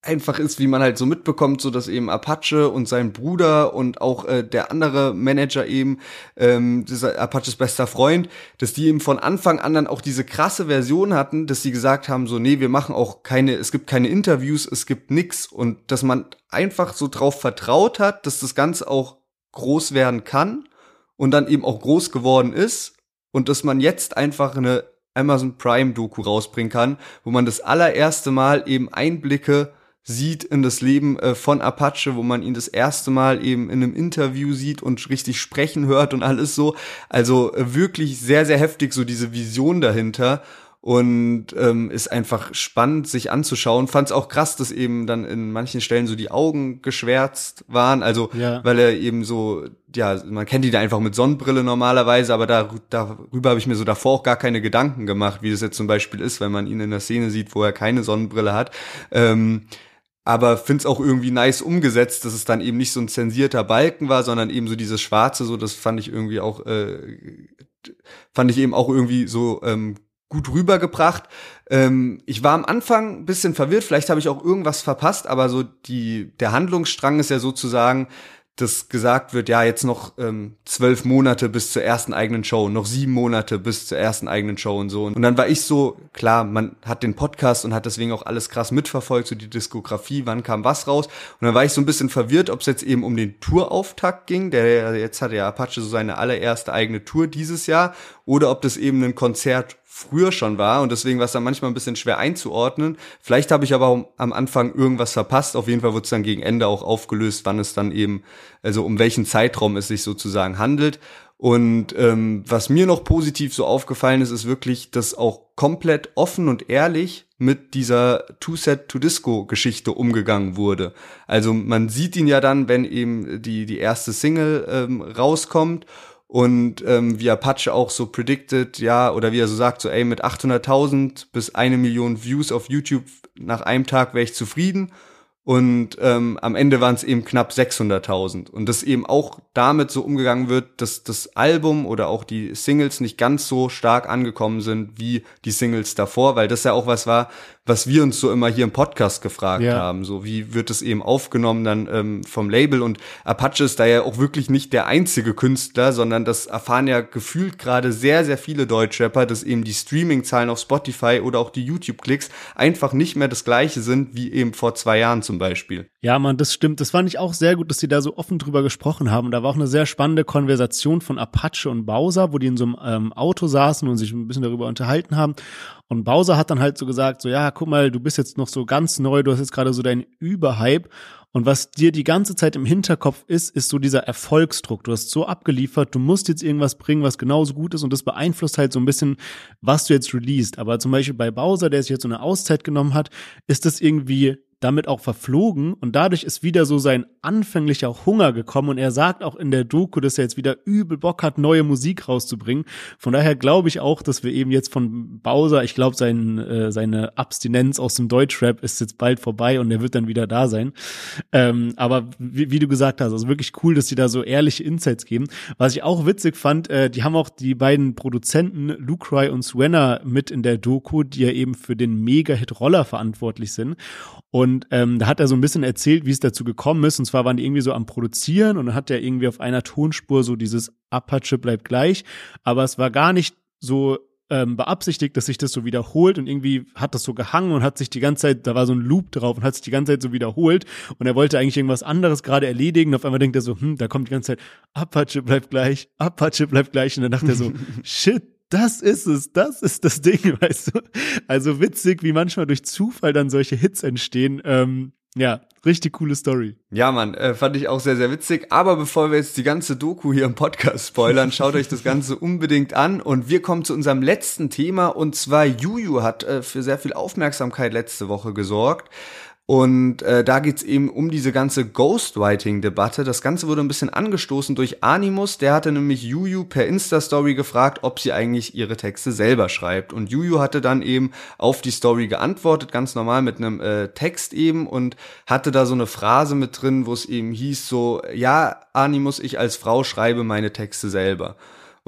einfach ist, wie man halt so mitbekommt, so dass eben Apache und sein Bruder und auch äh, der andere Manager eben, ähm, dieser Apaches bester Freund, dass die eben von Anfang an dann auch diese krasse Version hatten, dass sie gesagt haben, so, nee, wir machen auch keine, es gibt keine Interviews, es gibt nix. Und dass man einfach so drauf vertraut hat, dass das Ganze auch groß werden kann und dann eben auch groß geworden ist und dass man jetzt einfach eine Amazon Prime Doku rausbringen kann, wo man das allererste Mal eben Einblicke sieht in das Leben äh, von Apache, wo man ihn das erste Mal eben in einem Interview sieht und richtig sprechen hört und alles so. Also äh, wirklich sehr, sehr heftig so diese Vision dahinter und ähm, ist einfach spannend sich anzuschauen. Fand es auch krass, dass eben dann in manchen Stellen so die Augen geschwärzt waren, also ja. weil er eben so, ja, man kennt ihn da einfach mit Sonnenbrille normalerweise, aber da, darüber habe ich mir so davor auch gar keine Gedanken gemacht, wie das jetzt zum Beispiel ist, wenn man ihn in der Szene sieht, wo er keine Sonnenbrille hat. Ähm, aber find's auch irgendwie nice umgesetzt, dass es dann eben nicht so ein zensierter Balken war, sondern eben so dieses Schwarze, so das fand ich irgendwie auch, äh, fand ich eben auch irgendwie so ähm, gut rübergebracht. Ähm, ich war am Anfang ein bisschen verwirrt, vielleicht habe ich auch irgendwas verpasst, aber so die der Handlungsstrang ist ja sozusagen, dass gesagt wird, ja, jetzt noch ähm, zwölf Monate bis zur ersten eigenen Show, noch sieben Monate bis zur ersten eigenen Show und so. Und dann war ich so, klar, man hat den Podcast und hat deswegen auch alles krass mitverfolgt, so die Diskografie, wann kam was raus. Und dann war ich so ein bisschen verwirrt, ob es jetzt eben um den Tourauftakt ging, der jetzt hat ja Apache so seine allererste eigene Tour dieses Jahr, oder ob das eben ein Konzert früher schon war und deswegen war es dann manchmal ein bisschen schwer einzuordnen. Vielleicht habe ich aber am Anfang irgendwas verpasst. Auf jeden Fall wird es dann gegen Ende auch aufgelöst, wann es dann eben, also um welchen Zeitraum es sich sozusagen handelt. Und ähm, was mir noch positiv so aufgefallen ist, ist wirklich, dass auch komplett offen und ehrlich mit dieser Two-Set-to-Disco-Geschichte umgegangen wurde. Also man sieht ihn ja dann, wenn eben die, die erste Single ähm, rauskommt und ähm, wie Apache auch so predicted, ja, oder wie er so sagt, so ey, mit 800.000 bis eine Million Views auf YouTube nach einem Tag wäre ich zufrieden. Und ähm, am Ende waren es eben knapp 600.000 und dass eben auch damit so umgegangen wird, dass das Album oder auch die Singles nicht ganz so stark angekommen sind wie die Singles davor, weil das ja auch was war, was wir uns so immer hier im Podcast gefragt ja. haben. So, wie wird es eben aufgenommen dann ähm, vom Label? Und Apache ist da ja auch wirklich nicht der einzige Künstler, sondern das erfahren ja gefühlt gerade sehr, sehr viele Deutschrapper, dass eben die Streaming-Zahlen auf Spotify oder auch die YouTube-Klicks einfach nicht mehr das gleiche sind wie eben vor zwei Jahren zum Beispiel. Ja, man, das stimmt. Das fand ich auch sehr gut, dass die da so offen drüber gesprochen haben. Und da war auch eine sehr spannende Konversation von Apache und Bowser, wo die in so einem ähm, Auto saßen und sich ein bisschen darüber unterhalten haben. Und Bowser hat dann halt so gesagt, so ja, guck mal, du bist jetzt noch so ganz neu, du hast jetzt gerade so deinen Überhype. Und was dir die ganze Zeit im Hinterkopf ist, ist so dieser Erfolgsdruck. Du hast so abgeliefert, du musst jetzt irgendwas bringen, was genauso gut ist und das beeinflusst halt so ein bisschen, was du jetzt released. Aber zum Beispiel bei Bowser, der sich jetzt so eine Auszeit genommen hat, ist das irgendwie damit auch verflogen und dadurch ist wieder so sein anfänglicher Hunger gekommen und er sagt auch in der Doku, dass er jetzt wieder übel Bock hat, neue Musik rauszubringen. Von daher glaube ich auch, dass wir eben jetzt von Bowser, ich glaube, sein, äh, seine Abstinenz aus dem Deutschrap ist jetzt bald vorbei und er wird dann wieder da sein. Ähm, aber wie, wie, du gesagt hast, also wirklich cool, dass die da so ehrliche Insights geben. Was ich auch witzig fand, äh, die haben auch die beiden Produzenten Lucry und Swenna mit in der Doku, die ja eben für den Mega-Hit Roller verantwortlich sind. Und ähm, da hat er so ein bisschen erzählt, wie es dazu gekommen ist. Und zwar waren die irgendwie so am Produzieren und dann hat er irgendwie auf einer Tonspur so dieses Apache bleibt gleich. Aber es war gar nicht so ähm, beabsichtigt, dass sich das so wiederholt und irgendwie hat das so gehangen und hat sich die ganze Zeit, da war so ein Loop drauf und hat sich die ganze Zeit so wiederholt und er wollte eigentlich irgendwas anderes gerade erledigen. Und auf einmal denkt er so, hm, da kommt die ganze Zeit Apache bleibt gleich, Apache bleibt gleich und dann dachte er so, shit, das ist es, das ist das Ding, weißt du? Also witzig, wie manchmal durch Zufall dann solche Hits entstehen. Ähm, ja, richtig coole Story. Ja, Mann, äh, fand ich auch sehr, sehr witzig. Aber bevor wir jetzt die ganze Doku hier im Podcast spoilern, schaut euch das Ganze unbedingt an. Und wir kommen zu unserem letzten Thema. Und zwar Juju hat äh, für sehr viel Aufmerksamkeit letzte Woche gesorgt. Und äh, da geht's eben um diese ganze Ghostwriting-Debatte. Das Ganze wurde ein bisschen angestoßen durch Animus. Der hatte nämlich Juju per Insta-Story gefragt, ob sie eigentlich ihre Texte selber schreibt. Und Juju hatte dann eben auf die Story geantwortet, ganz normal mit einem äh, Text eben und hatte da so eine Phrase mit drin, wo es eben hieß so, ja, Animus, ich als Frau schreibe meine Texte selber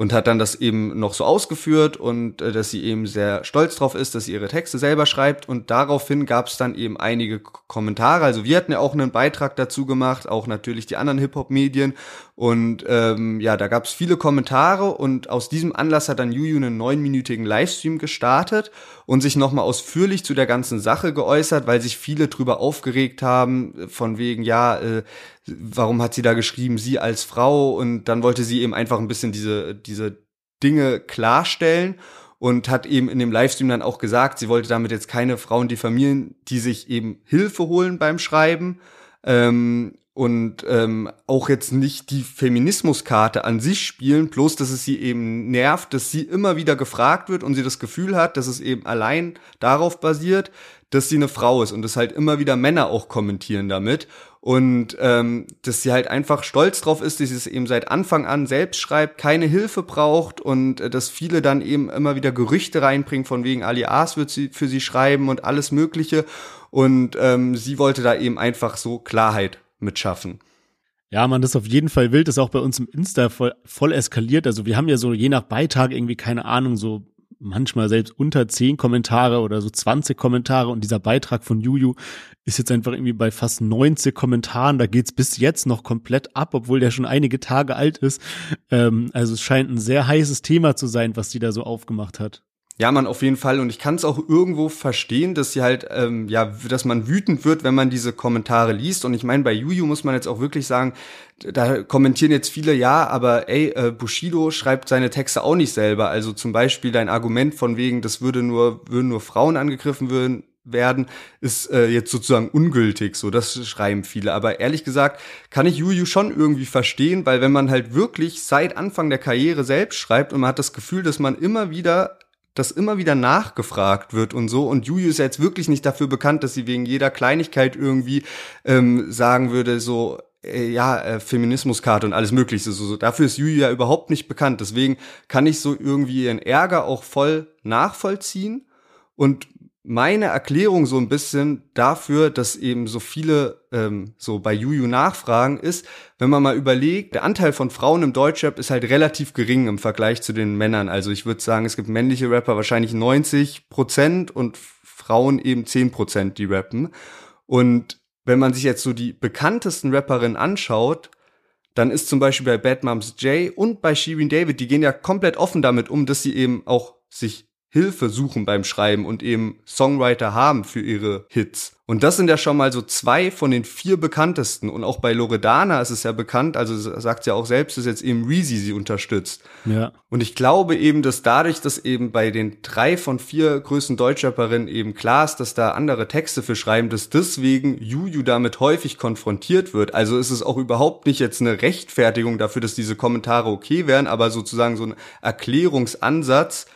und hat dann das eben noch so ausgeführt und äh, dass sie eben sehr stolz drauf ist, dass sie ihre Texte selber schreibt und daraufhin gab es dann eben einige Kommentare. Also wir hatten ja auch einen Beitrag dazu gemacht, auch natürlich die anderen Hip-Hop-Medien und ähm, ja, da gab es viele Kommentare und aus diesem Anlass hat dann Juju einen neunminütigen Livestream gestartet und sich nochmal ausführlich zu der ganzen Sache geäußert, weil sich viele drüber aufgeregt haben, von wegen, ja, äh, warum hat sie da geschrieben, sie als Frau? Und dann wollte sie eben einfach ein bisschen diese, diese Dinge klarstellen und hat eben in dem Livestream dann auch gesagt, sie wollte damit jetzt keine Frauen diffamieren, die sich eben Hilfe holen beim Schreiben. Ähm, und ähm, auch jetzt nicht die Feminismuskarte an sich spielen, bloß dass es sie eben nervt, dass sie immer wieder gefragt wird und sie das Gefühl hat, dass es eben allein darauf basiert, dass sie eine Frau ist und dass halt immer wieder Männer auch kommentieren damit. Und ähm, dass sie halt einfach stolz drauf ist, dass sie es eben seit Anfang an selbst schreibt, keine Hilfe braucht und äh, dass viele dann eben immer wieder Gerüchte reinbringen von wegen Alias wird sie für sie schreiben und alles Mögliche. Und ähm, sie wollte da eben einfach so Klarheit mitschaffen. Ja, man, das ist auf jeden Fall wild, das ist auch bei uns im Insta voll, voll eskaliert. Also wir haben ja so je nach Beitrag irgendwie, keine Ahnung, so manchmal selbst unter zehn Kommentare oder so 20 Kommentare und dieser Beitrag von Juju ist jetzt einfach irgendwie bei fast 90 Kommentaren. Da geht's bis jetzt noch komplett ab, obwohl der schon einige Tage alt ist. Ähm, also es scheint ein sehr heißes Thema zu sein, was die da so aufgemacht hat. Ja, man auf jeden Fall. Und ich kann es auch irgendwo verstehen, dass sie halt, ähm, ja, dass man wütend wird, wenn man diese Kommentare liest. Und ich meine, bei Juju muss man jetzt auch wirklich sagen, da kommentieren jetzt viele, ja, aber ey, äh, Bushido schreibt seine Texte auch nicht selber. Also zum Beispiel dein Argument von wegen, das würde nur, würden nur Frauen angegriffen würden, werden, ist äh, jetzt sozusagen ungültig. So, das schreiben viele. Aber ehrlich gesagt kann ich Juju schon irgendwie verstehen, weil wenn man halt wirklich seit Anfang der Karriere selbst schreibt und man hat das Gefühl, dass man immer wieder dass immer wieder nachgefragt wird und so. Und Juju ist jetzt wirklich nicht dafür bekannt, dass sie wegen jeder Kleinigkeit irgendwie ähm, sagen würde, so, äh, ja, äh, Feminismuskarte und alles Mögliche. So, so. Dafür ist Juju ja überhaupt nicht bekannt. Deswegen kann ich so irgendwie ihren Ärger auch voll nachvollziehen. Und meine Erklärung so ein bisschen dafür, dass eben so viele ähm, so bei Juju nachfragen, ist, wenn man mal überlegt, der Anteil von Frauen im Deutschrap ist halt relativ gering im Vergleich zu den Männern. Also ich würde sagen, es gibt männliche Rapper wahrscheinlich 90 Prozent und Frauen eben 10 Prozent, die rappen. Und wenn man sich jetzt so die bekanntesten Rapperinnen anschaut, dann ist zum Beispiel bei Bad Moms J und bei Shirin David, die gehen ja komplett offen damit um, dass sie eben auch sich Hilfe suchen beim Schreiben und eben Songwriter haben für ihre Hits. Und das sind ja schon mal so zwei von den vier bekanntesten. Und auch bei Loredana ist es ja bekannt, also sagt ja auch selbst, dass jetzt eben Reezy sie unterstützt. Ja. Und ich glaube eben, dass dadurch, dass eben bei den drei von vier größten Deutschrapperinnen eben klar ist, dass da andere Texte für schreiben, dass deswegen Juju damit häufig konfrontiert wird. Also ist es auch überhaupt nicht jetzt eine Rechtfertigung dafür, dass diese Kommentare okay wären, aber sozusagen so ein Erklärungsansatz,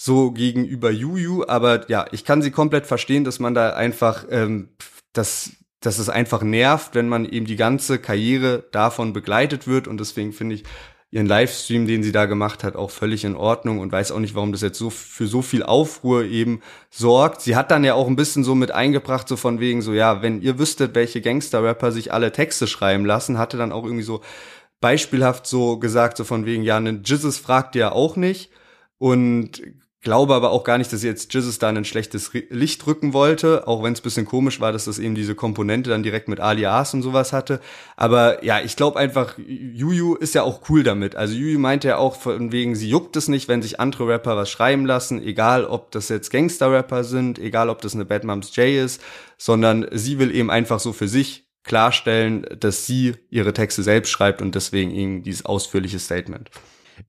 so gegenüber Juju, aber ja, ich kann sie komplett verstehen, dass man da einfach, ähm, dass, dass es einfach nervt, wenn man eben die ganze Karriere davon begleitet wird und deswegen finde ich ihren Livestream, den sie da gemacht hat, auch völlig in Ordnung und weiß auch nicht, warum das jetzt so für so viel Aufruhr eben sorgt. Sie hat dann ja auch ein bisschen so mit eingebracht, so von wegen so, ja, wenn ihr wüsstet, welche Gangster-Rapper sich alle Texte schreiben lassen, hatte dann auch irgendwie so beispielhaft so gesagt, so von wegen, ja, einen Jizzes fragt ihr auch nicht und glaube aber auch gar nicht, dass jetzt Jesus da ein schlechtes Licht rücken wollte, auch wenn es bisschen komisch war, dass das eben diese Komponente dann direkt mit Alias und sowas hatte. Aber ja, ich glaube einfach, Juju ist ja auch cool damit. Also Juju meinte ja auch von wegen, sie juckt es nicht, wenn sich andere Rapper was schreiben lassen, egal ob das jetzt Gangster-Rapper sind, egal ob das eine Bad Moms J ist, sondern sie will eben einfach so für sich klarstellen, dass sie ihre Texte selbst schreibt und deswegen eben dieses ausführliche Statement.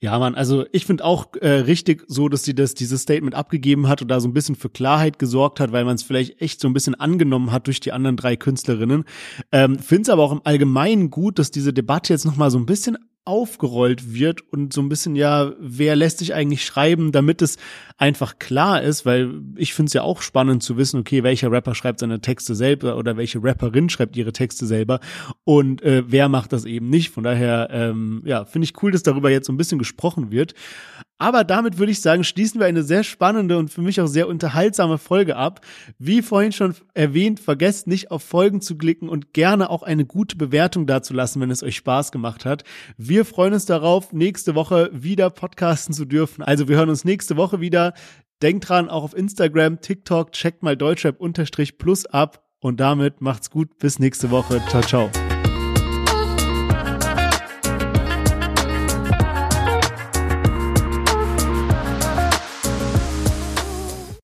Ja, Mann, also ich finde auch äh, richtig so, dass sie das dieses Statement abgegeben hat und da so ein bisschen für Klarheit gesorgt hat, weil man es vielleicht echt so ein bisschen angenommen hat durch die anderen drei Künstlerinnen. Ähm, finde es aber auch im Allgemeinen gut, dass diese Debatte jetzt noch mal so ein bisschen aufgerollt wird und so ein bisschen, ja, wer lässt sich eigentlich schreiben, damit es einfach klar ist, weil ich finde es ja auch spannend zu wissen, okay, welcher Rapper schreibt seine Texte selber oder welche Rapperin schreibt ihre Texte selber und äh, wer macht das eben nicht. Von daher, ähm, ja, finde ich cool, dass darüber jetzt so ein bisschen gesprochen wird. Aber damit würde ich sagen, schließen wir eine sehr spannende und für mich auch sehr unterhaltsame Folge ab. Wie vorhin schon erwähnt, vergesst nicht auf Folgen zu klicken und gerne auch eine gute Bewertung dazulassen, wenn es euch Spaß gemacht hat. Wir freuen uns darauf, nächste Woche wieder podcasten zu dürfen. Also wir hören uns nächste Woche wieder. Denkt dran, auch auf Instagram, TikTok, checkt mal Deutschrap-Plus ab. Und damit macht's gut. Bis nächste Woche. Ciao, ciao.